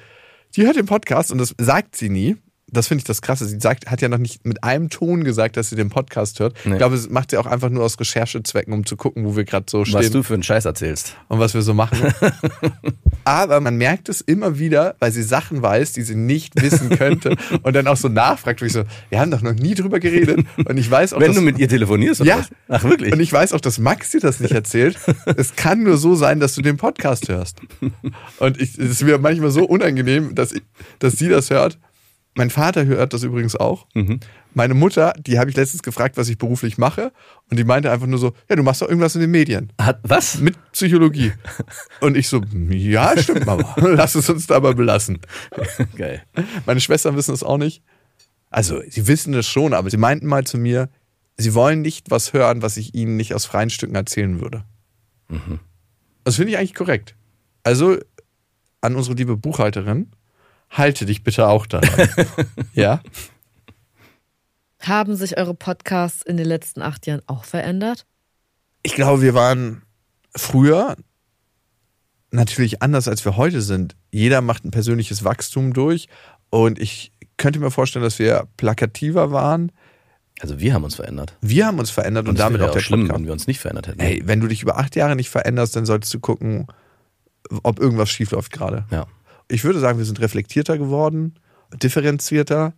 Speaker 6: die hört den Podcast und das sagt sie nie. Das finde ich das Krasse. Sie sagt, hat ja noch nicht mit einem Ton gesagt, dass sie den Podcast hört.
Speaker 7: Nee.
Speaker 6: Ich glaube, es macht sie auch einfach nur aus Recherchezwecken, um zu gucken, wo wir gerade so stehen
Speaker 7: was du für einen Scheiß erzählst.
Speaker 6: und was wir so machen. (laughs) Aber man merkt es immer wieder, weil sie Sachen weiß, die sie nicht wissen könnte (laughs) und dann auch so nachfragt, wo ich so, wir haben doch noch nie drüber geredet und ich weiß auch,
Speaker 7: Wenn
Speaker 6: dass,
Speaker 7: du mit ihr telefonierst oder
Speaker 6: Ja.
Speaker 7: was? Ach, wirklich?
Speaker 6: und ich weiß auch, dass Max dir das nicht erzählt. (laughs) es kann nur so sein, dass du den Podcast hörst. Und ich, es ist mir manchmal so unangenehm, dass, ich, dass sie das hört. Mein Vater hört das übrigens auch. Meine Mutter, die habe ich letztens gefragt, was ich beruflich mache. Und die meinte einfach nur so, ja, du machst doch irgendwas in den Medien.
Speaker 7: Hat, was?
Speaker 6: Mit Psychologie. Und ich so, ja, stimmt, Mama. (laughs) Lass es uns dabei belassen.
Speaker 7: Geil.
Speaker 6: Meine Schwestern wissen es auch nicht. Also, sie wissen es schon, aber sie meinten mal zu mir, sie wollen nicht was hören, was ich ihnen nicht aus freien Stücken erzählen würde. Das finde ich eigentlich korrekt. Also, an unsere liebe Buchhalterin, halte dich bitte auch daran. (laughs) ja?
Speaker 3: Haben sich eure Podcasts in den letzten acht Jahren auch verändert?
Speaker 6: Ich glaube, wir waren früher natürlich anders, als wir heute sind. Jeder macht ein persönliches Wachstum durch und ich könnte mir vorstellen, dass wir plakativer waren.
Speaker 7: Also wir haben uns verändert.
Speaker 6: Wir haben uns verändert und,
Speaker 7: Und
Speaker 6: damit
Speaker 7: wäre
Speaker 6: auch der
Speaker 7: schlimm,
Speaker 6: Podcast.
Speaker 7: wenn wir uns nicht verändert hätten.
Speaker 6: Hey, wenn du dich über acht Jahre nicht veränderst, dann solltest du gucken, ob irgendwas schief läuft gerade.
Speaker 7: Ja.
Speaker 6: Ich würde sagen, wir sind reflektierter geworden, differenzierter,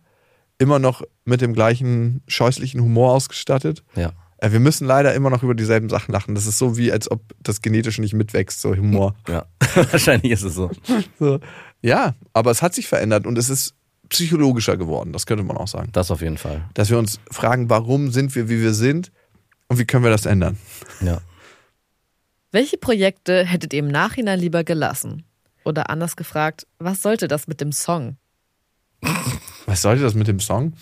Speaker 6: immer noch mit dem gleichen scheußlichen Humor ausgestattet.
Speaker 7: Ja.
Speaker 6: Äh, Wir müssen leider immer noch über dieselben Sachen lachen. Das ist so wie, als ob das genetisch nicht mitwächst, so Humor.
Speaker 7: Ja. (laughs) Wahrscheinlich ist es so.
Speaker 6: So. Ja, aber es hat sich verändert und es ist psychologischer geworden, das könnte man auch sagen.
Speaker 7: Das auf jeden Fall.
Speaker 6: Dass wir uns fragen, warum sind wir, wie wir sind und wie können wir das ändern?
Speaker 7: Ja.
Speaker 3: Welche Projekte hättet ihr im Nachhinein lieber gelassen? Oder anders gefragt, was sollte das mit dem Song?
Speaker 6: Was sollte das mit dem Song?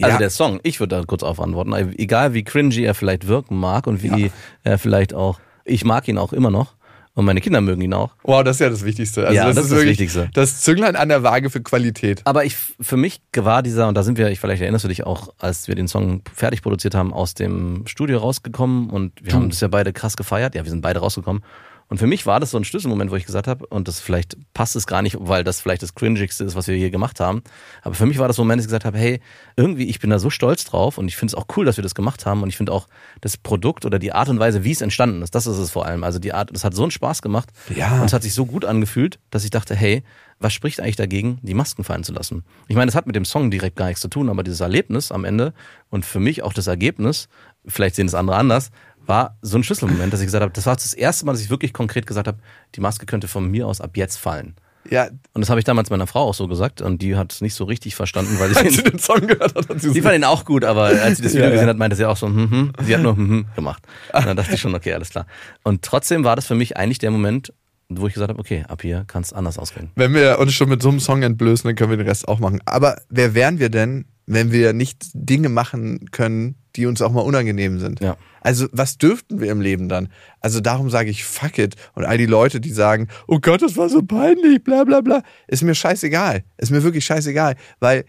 Speaker 7: Also
Speaker 6: Ja.
Speaker 7: der Song, ich würde da kurz auf antworten. Egal wie cringy er vielleicht wirken mag und wie er vielleicht auch, ich mag ihn auch immer noch und meine Kinder mögen ihn auch.
Speaker 6: Wow, das ist ja das Wichtigste. Also
Speaker 7: Ja, das ist das
Speaker 6: wirklich
Speaker 7: Wichtigste.
Speaker 6: Das Zünglein an der Waage für Qualität.
Speaker 7: Aber ich, für mich war dieser, und da sind wir, ich vielleicht erinnerst du dich auch, als wir den Song fertig produziert haben, aus dem Studio rausgekommen und wir haben das ja beide krass gefeiert. Ja, wir sind beide rausgekommen. Und für mich war das so ein Schlüsselmoment, wo ich gesagt habe, und das vielleicht passt es gar nicht, weil das vielleicht das cringigste ist, was wir hier gemacht haben. Aber für mich war das so ein Moment, dass ich gesagt habe, hey, irgendwie, ich bin da so stolz drauf und ich finde es auch cool, dass wir das gemacht haben. Und ich finde auch das Produkt oder die Art und Weise, wie es entstanden ist, das ist es vor allem. Also die Art, das hat so einen Spaß gemacht.
Speaker 6: Ja.
Speaker 7: Und es hat sich so gut angefühlt, dass ich dachte, hey, was spricht eigentlich dagegen, die Masken fallen zu lassen? Ich meine, das hat mit dem Song direkt gar nichts zu tun, aber dieses Erlebnis am Ende und für mich auch das Ergebnis, vielleicht sehen es andere anders, war so ein Schlüsselmoment, dass ich gesagt habe, das war das erste Mal, dass ich wirklich konkret gesagt habe, die Maske könnte von mir aus ab jetzt fallen.
Speaker 6: Ja,
Speaker 7: Und das habe ich damals meiner Frau auch so gesagt und die hat es nicht so richtig verstanden, weil sie den,
Speaker 6: den Song gehört hat, hat sie so,
Speaker 7: fand ihn auch gut, aber als sie das Video
Speaker 6: ja.
Speaker 7: gesehen hat, meinte sie auch so, hm, hm. sie hat nur hm, hm gemacht. Und dann dachte ich schon, okay, alles klar. Und trotzdem war das für mich eigentlich der Moment, wo ich gesagt habe, okay, ab hier kann es anders ausgehen.
Speaker 6: wenn wir uns schon mit so einem Song entblößen, dann können wir den Rest auch machen. Aber wer wären wir denn, wenn wir nicht Dinge machen können, die uns auch mal unangenehm sind?
Speaker 7: Ja.
Speaker 6: Also was dürften wir im Leben dann? Also darum sage ich fuck it. Und all die Leute, die sagen, oh Gott, das war so peinlich, bla bla bla, ist mir scheißegal. Ist mir wirklich scheißegal. Weil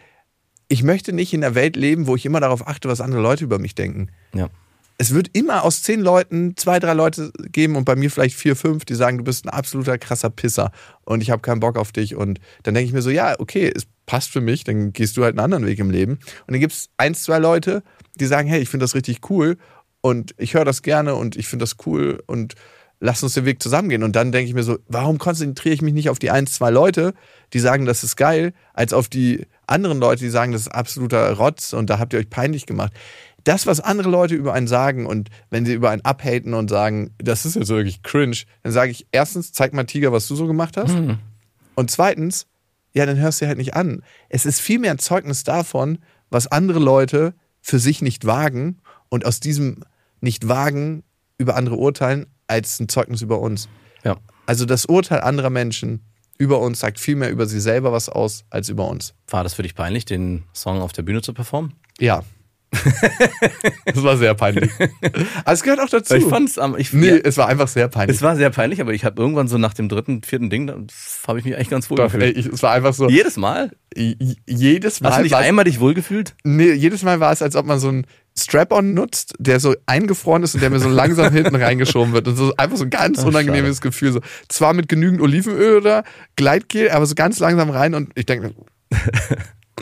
Speaker 6: ich möchte nicht in einer Welt leben, wo ich immer darauf achte, was andere Leute über mich denken.
Speaker 7: Ja.
Speaker 6: Es wird immer aus zehn Leuten zwei, drei Leute geben und bei mir vielleicht vier, fünf, die sagen, du bist ein absoluter krasser Pisser und ich habe keinen Bock auf dich. Und dann denke ich mir so, ja, okay, es passt für mich, dann gehst du halt einen anderen Weg im Leben. Und dann gibt es eins, zwei Leute, die sagen, hey, ich finde das richtig cool und ich höre das gerne und ich finde das cool und lass uns den Weg zusammengehen. Und dann denke ich mir so, warum konzentriere ich mich nicht auf die eins, zwei Leute, die sagen, das ist geil, als auf die anderen Leute, die sagen, das ist absoluter Rotz und da habt ihr euch peinlich gemacht. Das, was andere Leute über einen sagen und wenn sie über einen abhaten und sagen, das ist jetzt wirklich cringe, dann sage ich erstens, zeig mal Tiger, was du so gemacht hast. Und zweitens, ja, dann hörst du halt nicht an. Es ist vielmehr ein Zeugnis davon, was andere Leute für sich nicht wagen und aus diesem Nicht-Wagen über andere urteilen, als ein Zeugnis über uns.
Speaker 7: Ja.
Speaker 6: Also das Urteil anderer Menschen über uns sagt viel mehr über sie selber was aus, als über uns.
Speaker 7: War das für dich peinlich, den Song auf der Bühne zu performen?
Speaker 6: Ja. (laughs) das war sehr peinlich. Aber es gehört auch dazu.
Speaker 7: Ich fand's am, ich,
Speaker 6: nee,
Speaker 7: ja,
Speaker 6: es war einfach sehr peinlich.
Speaker 7: es war sehr peinlich, aber ich habe irgendwann so nach dem dritten, vierten Ding, da habe ich mich eigentlich ganz wohl
Speaker 6: Doch, ey,
Speaker 7: gefühlt.
Speaker 6: ich, es war einfach so.
Speaker 7: Jedes Mal?
Speaker 6: jedes Mal.
Speaker 7: Hast du nicht
Speaker 6: war es-
Speaker 7: einmal dich wohlgefühlt?
Speaker 6: Nee, jedes Mal war es, als ob man so einen Strap-on nutzt, der so eingefroren ist und der mir so langsam (laughs) hinten reingeschoben wird. Und so einfach so ein ganz
Speaker 7: Ach,
Speaker 6: unangenehmes Gefühl. So, zwar mit genügend Olivenöl oder Gleitgel, aber so ganz langsam rein und ich denke,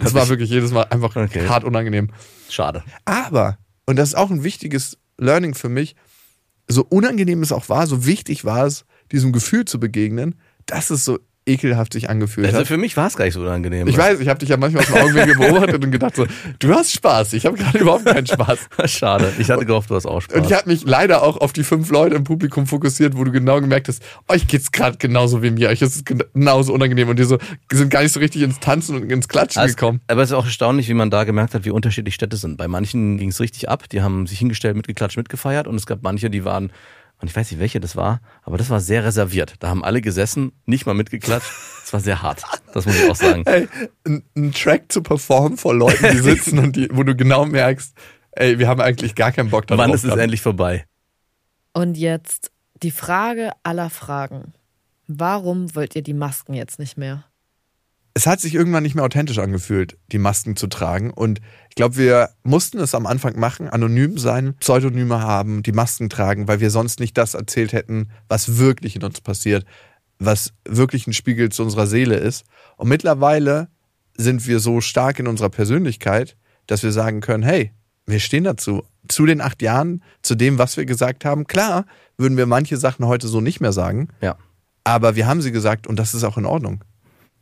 Speaker 6: das war wirklich jedes Mal einfach
Speaker 7: Okay.
Speaker 6: hart unangenehm.
Speaker 7: Schade.
Speaker 6: Aber, und das ist auch ein wichtiges Learning für mich, so unangenehm es auch war, so wichtig war es, diesem Gefühl zu begegnen, dass es so ekelhaft sich angefühlt
Speaker 7: Also
Speaker 6: hat.
Speaker 7: für mich war es gar nicht so unangenehm.
Speaker 6: Ich weiß, ich habe dich ja manchmal aus dem Augenwinkel beobachtet und gedacht so, du hast Spaß. Ich habe gerade überhaupt keinen Spaß. (laughs)
Speaker 7: Schade. Ich hatte gehofft, du hast auch Spaß.
Speaker 6: Und ich habe mich leider auch auf die fünf Leute im Publikum fokussiert, wo du genau gemerkt hast, euch geht's gerade genauso wie mir. Euch ist es genauso unangenehm und die so, sind gar nicht so richtig ins Tanzen und ins Klatschen
Speaker 7: Also,
Speaker 6: gekommen.
Speaker 7: aber es ist auch erstaunlich, wie man da gemerkt hat, wie unterschiedlich Städte sind. Bei manchen ging es richtig ab, die haben sich hingestellt, mitgeklatscht, mitgefeiert und es gab manche, die waren, und ich weiß nicht, welche das war, aber das war sehr reserviert. Da haben alle gesessen, nicht mal mitgeklatscht. Das war sehr hart. Das muss ich auch sagen.
Speaker 6: Ey, ein, ein Track zu performen vor Leuten, die (laughs) sitzen und die, wo du genau merkst, ey, wir haben eigentlich gar keinen Bock darauf.
Speaker 7: Wann ist es
Speaker 6: gerade.
Speaker 7: endlich vorbei?
Speaker 3: Und jetzt die Frage aller Fragen. Warum wollt ihr die Masken jetzt nicht mehr?
Speaker 6: Es hat sich irgendwann nicht mehr authentisch angefühlt, die Masken zu tragen. Und ich glaube, wir mussten es am Anfang machen, anonym sein, Pseudonyme haben, die Masken tragen, weil wir sonst nicht das erzählt hätten, was wirklich in uns passiert, was wirklich ein Spiegel zu unserer Seele ist. Und mittlerweile sind wir so stark in unserer Persönlichkeit, dass wir sagen können, hey, wir stehen dazu. Zu den acht Jahren, zu dem, was wir gesagt haben. Klar, würden wir manche Sachen heute so nicht mehr sagen,
Speaker 7: Ja.
Speaker 6: aber wir haben sie gesagt und das ist auch in Ordnung.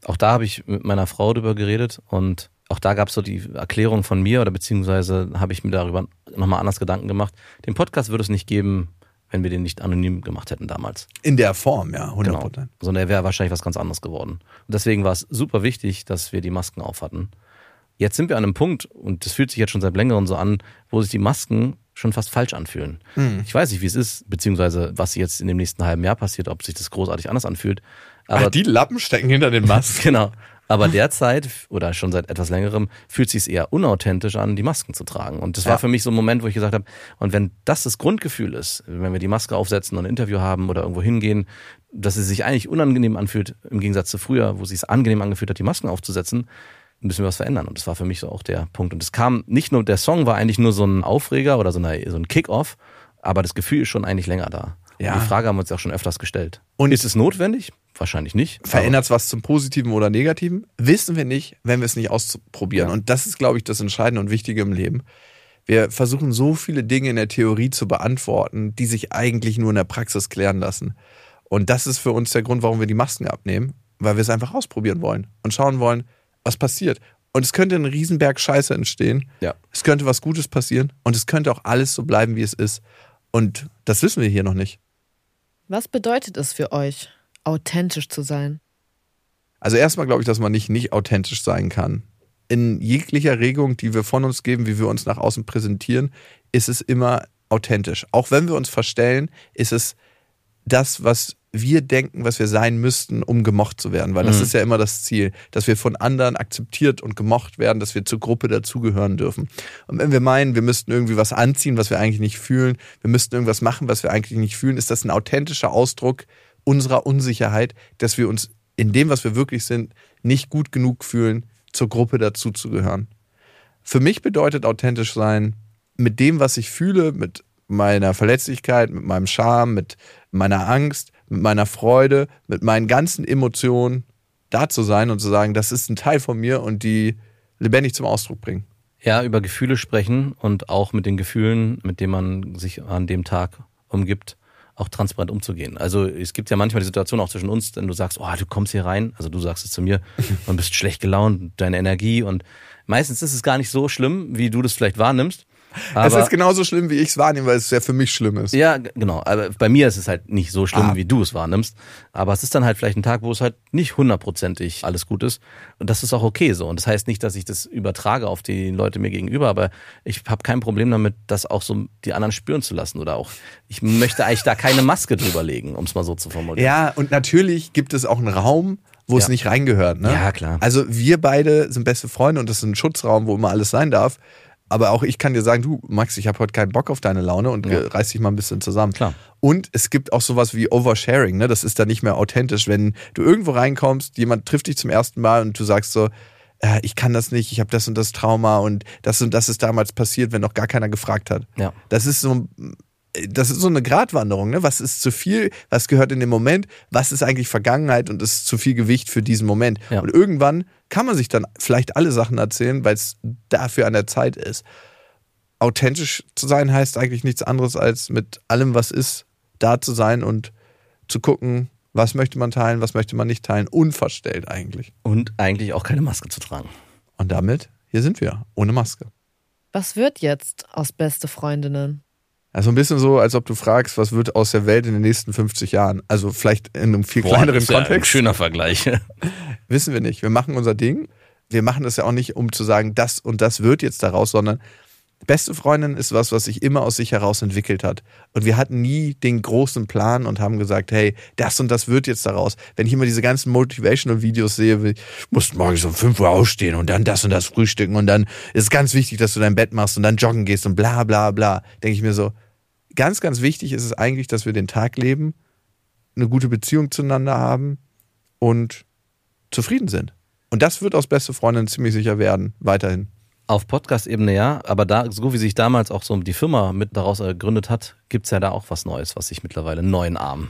Speaker 7: Auch da habe ich mit meiner Frau drüber geredet und auch da gab es so die Erklärung von mir oder beziehungsweise habe ich mir darüber nochmal anders Gedanken gemacht. Den Podcast würde es nicht geben, wenn wir den nicht anonym gemacht hätten damals.
Speaker 6: In der Form, ja, 100
Speaker 7: Genau.
Speaker 6: Prozent.
Speaker 7: Sondern er wäre wahrscheinlich was ganz anderes geworden. Und deswegen war es super wichtig, dass wir die Masken auf hatten. Jetzt sind wir an einem Punkt, und das fühlt sich jetzt schon seit längerem so an, wo sich die Masken schon fast falsch anfühlen. Ich weiß nicht, wie es ist, beziehungsweise was jetzt in dem nächsten halben Jahr passiert, ob sich das großartig anders anfühlt. Aber
Speaker 6: Ach, die Lappen stecken hinter den Masken. (laughs)
Speaker 7: Genau. Aber derzeit oder schon seit etwas längerem fühlt sich eher unauthentisch an, die Masken zu tragen. Und das war
Speaker 6: Ja.
Speaker 7: für mich so ein Moment, wo ich gesagt habe, und wenn das das Grundgefühl ist, wenn wir die Maske aufsetzen und ein Interview haben oder irgendwo hingehen, dass es sich eigentlich unangenehm anfühlt, im Gegensatz zu früher, wo es sich angenehm angefühlt hat, die Masken aufzusetzen, müssen wir was verändern. Und das war für mich so auch der Punkt. Und es kam nicht nur, der Song war eigentlich nur so ein Aufreger oder so, eine, so ein Kick-Off, aber das Gefühl ist schon eigentlich länger da.
Speaker 6: Ja.
Speaker 7: Und die Frage haben wir uns auch schon öfters gestellt.
Speaker 6: Und-
Speaker 7: ist es notwendig? Wahrscheinlich nicht.
Speaker 6: Verändert es was zum Positiven oder Negativen? Wissen wir nicht, wenn wir es nicht ausprobieren.
Speaker 7: Ja.
Speaker 6: Und das ist, glaube ich, das Entscheidende und Wichtige im Leben. Wir versuchen so viele Dinge in der Theorie zu beantworten, die sich eigentlich nur in der Praxis klären lassen. Und das ist für uns der Grund, warum wir die Masken abnehmen, weil wir es einfach ausprobieren wollen und schauen wollen, was passiert. Und es könnte ein Riesenberg Scheiße entstehen.
Speaker 7: Ja.
Speaker 6: Es könnte was Gutes passieren und es könnte auch alles so bleiben, wie es ist. Und das wissen wir hier noch nicht.
Speaker 3: Was bedeutet es für euch, authentisch zu sein?
Speaker 6: Also erstmal glaube ich, dass man nicht nicht authentisch sein kann. In jeglicher Regung, die wir von uns geben, wie wir uns nach außen präsentieren, ist es immer authentisch. Auch wenn wir uns verstellen, ist es das, was wir denken, was wir sein müssten, um gemocht zu werden. Weil das
Speaker 7: Mhm.
Speaker 6: ist ja immer das Ziel, dass wir von anderen akzeptiert und gemocht werden, dass wir zur Gruppe dazugehören dürfen. Und wenn wir meinen, wir müssten irgendwie was anziehen, was wir eigentlich nicht fühlen, wir müssten irgendwas machen, was wir eigentlich nicht fühlen, ist das ein authentischer Ausdruck unserer Unsicherheit, dass wir uns in dem, was wir wirklich sind, nicht gut genug fühlen, zur Gruppe dazuzugehören. Für mich bedeutet authentisch sein, mit dem, was ich fühle, mit meiner Verletzlichkeit, mit meinem Charme, mit meiner Angst, mit meiner Freude, mit meinen ganzen Emotionen da zu sein und zu sagen, das ist ein Teil von mir und die lebendig zum Ausdruck bringen.
Speaker 7: Ja, über Gefühle sprechen und auch mit den Gefühlen, mit denen man sich an dem Tag umgibt, auch transparent umzugehen. Also es gibt ja manchmal die Situation auch zwischen uns, wenn du sagst, oh, du kommst hier rein, also du sagst es zu mir, (laughs) und bist schlecht gelaunt, deine Energie und meistens ist es gar nicht so schlimm, wie du das vielleicht wahrnimmst.
Speaker 6: Es
Speaker 7: Aber
Speaker 6: ist genauso schlimm, wie ich es wahrnehme, weil es ja für mich schlimm ist.
Speaker 7: ja, genau. Aber bei mir ist es halt nicht so schlimm,
Speaker 6: Ah.
Speaker 7: wie du es wahrnimmst. Aber es ist dann halt vielleicht ein Tag, wo es halt nicht hundertprozentig alles gut ist. Und das ist auch okay so. Und das heißt nicht, dass ich das übertrage auf die Leute mir gegenüber, aber ich habe kein Problem damit, das auch so die anderen spüren zu lassen. Oder auch, ich möchte eigentlich da keine Maske drüber legen, um es mal so zu formulieren.
Speaker 6: Ja, und natürlich gibt es auch einen Raum, wo es
Speaker 7: Ja.
Speaker 6: nicht reingehört. Ne?
Speaker 7: Ja, klar.
Speaker 6: Also wir beide sind beste Freunde und das ist ein Schutzraum, wo immer alles sein darf. Aber auch ich kann dir sagen, du, Max, ich habe heute keinen Bock auf deine Laune und
Speaker 7: Ja.
Speaker 6: reiß dich mal ein bisschen zusammen.
Speaker 7: Klar.
Speaker 6: Und es gibt auch sowas wie Oversharing, ne? Das ist dann nicht mehr authentisch. Wenn du irgendwo reinkommst, jemand trifft dich zum ersten Mal und du sagst so, äh, ich kann das nicht, ich habe das und das Trauma und das und das ist damals passiert, wenn noch gar keiner gefragt hat.
Speaker 7: Ja.
Speaker 6: Das ist so ein das ist so eine Gratwanderung, ne? Was ist zu viel, was gehört in den Moment, was ist eigentlich Vergangenheit und ist zu viel Gewicht für diesen Moment.
Speaker 7: Ja.
Speaker 6: Und irgendwann kann man sich dann vielleicht alle Sachen erzählen, weil es dafür an der Zeit ist. Authentisch zu sein heißt eigentlich nichts anderes als mit allem, was ist, da zu sein und zu gucken, was möchte man teilen, was möchte man nicht teilen, unverstellt eigentlich.
Speaker 7: Und eigentlich auch keine Maske zu tragen.
Speaker 6: Und damit, hier sind wir, ohne Maske.
Speaker 3: Was wird jetzt aus beste Freundinnen?
Speaker 6: Also ein bisschen so, als ob du fragst, was wird aus der Welt in den nächsten 50 Jahren? Also vielleicht in einem viel kleineren
Speaker 7: das ist ja ein
Speaker 6: Kontext.
Speaker 7: schöner Vergleich. (laughs)
Speaker 6: Wissen wir nicht. Wir machen unser Ding. Wir machen das ja auch nicht, um zu sagen, das und das wird jetzt daraus, sondern beste Freundin ist was, was sich immer aus sich heraus entwickelt hat. Und wir hatten nie den großen Plan und haben gesagt, hey, das und das wird jetzt daraus. Wenn ich immer diese ganzen Motivational-Videos sehe, wie, ich muss morgens um 5 Uhr aufstehen und dann das und das frühstücken und dann ist es ganz wichtig, dass du dein Bett machst und dann joggen gehst und bla bla bla, denke ich mir so, ganz, ganz wichtig ist es eigentlich, dass wir den Tag leben, eine gute Beziehung zueinander haben und zufrieden sind. Und das wird aus beste Freundin ziemlich sicher werden, weiterhin.
Speaker 7: Auf Podcast-Ebene ja, aber da, so wie sich damals auch so die Firma mit daraus gegründet hat, gibt's ja da auch was Neues, was sich mittlerweile neuen Arm.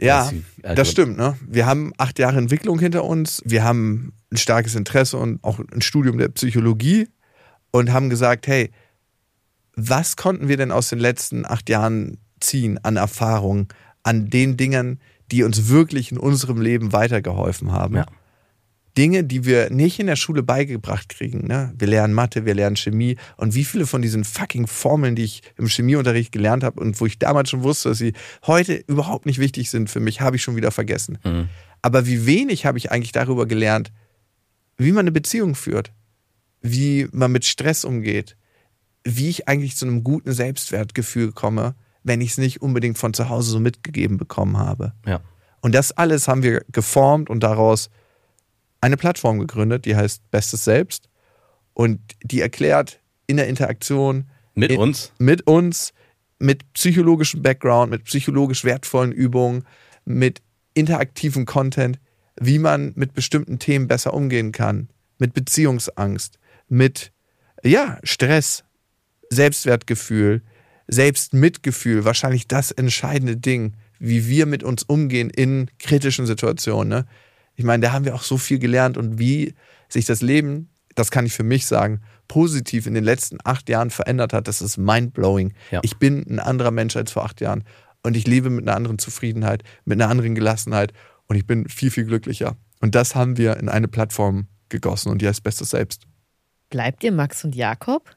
Speaker 6: Ja, das stimmt. Ne? Wir haben acht Jahre Entwicklung hinter uns. Wir haben ein starkes Interesse und auch ein Studium der Psychologie und haben gesagt, hey, was konnten wir denn aus den letzten acht Jahren ziehen an Erfahrung, an den Dingen, die uns wirklich in unserem Leben weitergeholfen haben?
Speaker 7: Ja.
Speaker 6: Dinge, die wir nicht in der Schule beigebracht kriegen. Ne? Wir lernen Mathe, wir lernen Chemie. Und wie viele von diesen fucking Formeln, die ich im Chemieunterricht gelernt habe und wo ich damals schon wusste, dass sie heute überhaupt nicht wichtig sind für mich, habe ich schon wieder vergessen.
Speaker 7: Mhm.
Speaker 6: Aber wie wenig habe ich eigentlich darüber gelernt, wie man eine Beziehung führt, wie man mit Stress umgeht, wie ich eigentlich zu einem guten Selbstwertgefühl komme, wenn ich es nicht unbedingt von zu Hause so mitgegeben bekommen habe.
Speaker 7: Ja.
Speaker 6: Und das alles haben wir geformt und daraus eine Plattform gegründet, die heißt Bestes Selbst. Und die erklärt in der Interaktion
Speaker 7: Mit
Speaker 6: in,
Speaker 7: uns?
Speaker 6: mit uns, mit psychologischem Background, mit psychologisch wertvollen Übungen, mit interaktivem Content, wie man mit bestimmten Themen besser umgehen kann, mit Beziehungsangst, mit ja, Stress, Selbstwertgefühl, Selbstmitgefühl, wahrscheinlich das entscheidende Ding, wie wir mit uns umgehen in kritischen Situationen. Ne? Ich meine, da haben wir auch so viel gelernt und wie sich das Leben, das kann ich für mich sagen, positiv in den letzten acht Jahren verändert hat, das ist mindblowing.
Speaker 7: Ja.
Speaker 6: Ich bin ein anderer Mensch als vor acht Jahren und ich lebe mit einer anderen Zufriedenheit, mit einer anderen Gelassenheit und ich bin viel, viel glücklicher. Und das haben wir in eine Plattform gegossen und die heißt Bestes Selbst.
Speaker 3: Bleibt ihr Max und Jakob?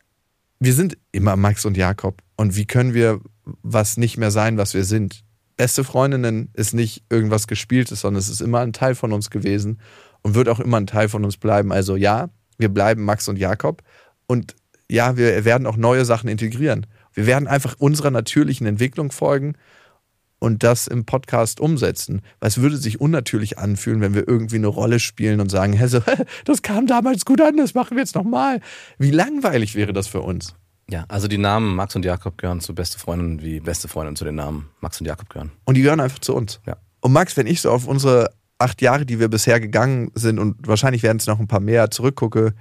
Speaker 6: Wir sind immer Max und Jakob. Und wie können wir was nicht mehr sein, was wir sind? Beste Freundinnen ist nicht irgendwas Gespieltes, sondern es ist immer ein Teil von uns gewesen. und wird auch immer ein Teil von uns bleiben. Also ja, wir bleiben Max und Jakob und ja, wir werden auch neue Sachen integrieren. Wir werden einfach unserer natürlichen Entwicklung folgen und das im Podcast umsetzen. Weil es würde sich unnatürlich anfühlen, wenn wir irgendwie eine Rolle spielen und sagen, hey, so, (laughs) das kam damals gut an, das machen wir jetzt nochmal. Wie langweilig wäre das für uns?
Speaker 7: Ja, also die Namen Max und Jakob gehören zu beste Freundinnen, wie beste Freundinnen zu den Namen Max und Jakob gehören.
Speaker 6: Und die gehören einfach zu uns.
Speaker 7: Ja.
Speaker 6: Und Max, wenn ich so auf unsere acht Jahre, die wir bisher gegangen sind und wahrscheinlich werden es noch ein paar mehr zurückgucke,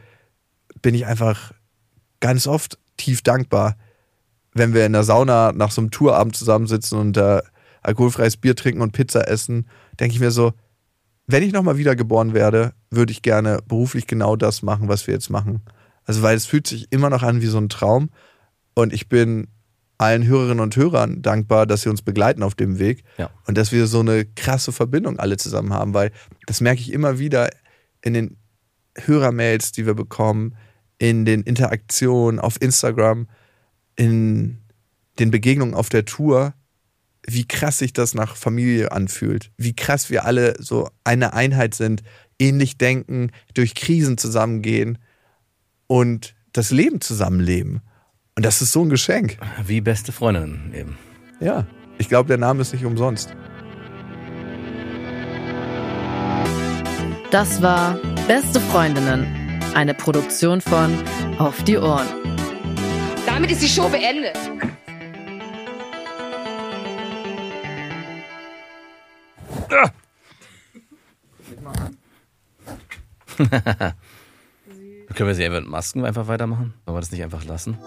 Speaker 6: bin ich einfach ganz oft tief dankbar, wenn wir in der Sauna nach so einem Tourabend zusammensitzen und äh, alkoholfreies Bier trinken und Pizza essen, denke ich mir so, wenn ich nochmal wiedergeboren werde, würde ich gerne beruflich genau das machen, was wir jetzt machen. Also, weil es fühlt sich immer noch an wie so ein Traum. Und ich bin allen Hörerinnen und Hörern dankbar, dass sie uns begleiten auf dem Weg.
Speaker 7: Ja.
Speaker 6: Und dass wir so eine krasse Verbindung alle zusammen haben, weil das merke ich immer wieder in den Hörermails, die wir bekommen, in den Interaktionen auf Instagram, in den Begegnungen auf der Tour, wie krass sich das nach Familie anfühlt, wie krass wir alle so eine Einheit sind, ähnlich denken, durch Krisen zusammengehen und das Leben zusammenleben. Und das ist so ein Geschenk.
Speaker 7: Wie beste Freundinnen eben.
Speaker 6: Ja, ich glaube, der Name ist nicht umsonst.
Speaker 3: Das war Beste Freundinnen, eine Produktion von Auf die Ohren.
Speaker 5: Damit ist die Show beendet. (laughs)
Speaker 7: Können wir sie einfach mit Masken einfach weitermachen? Wollen wir das nicht einfach lassen?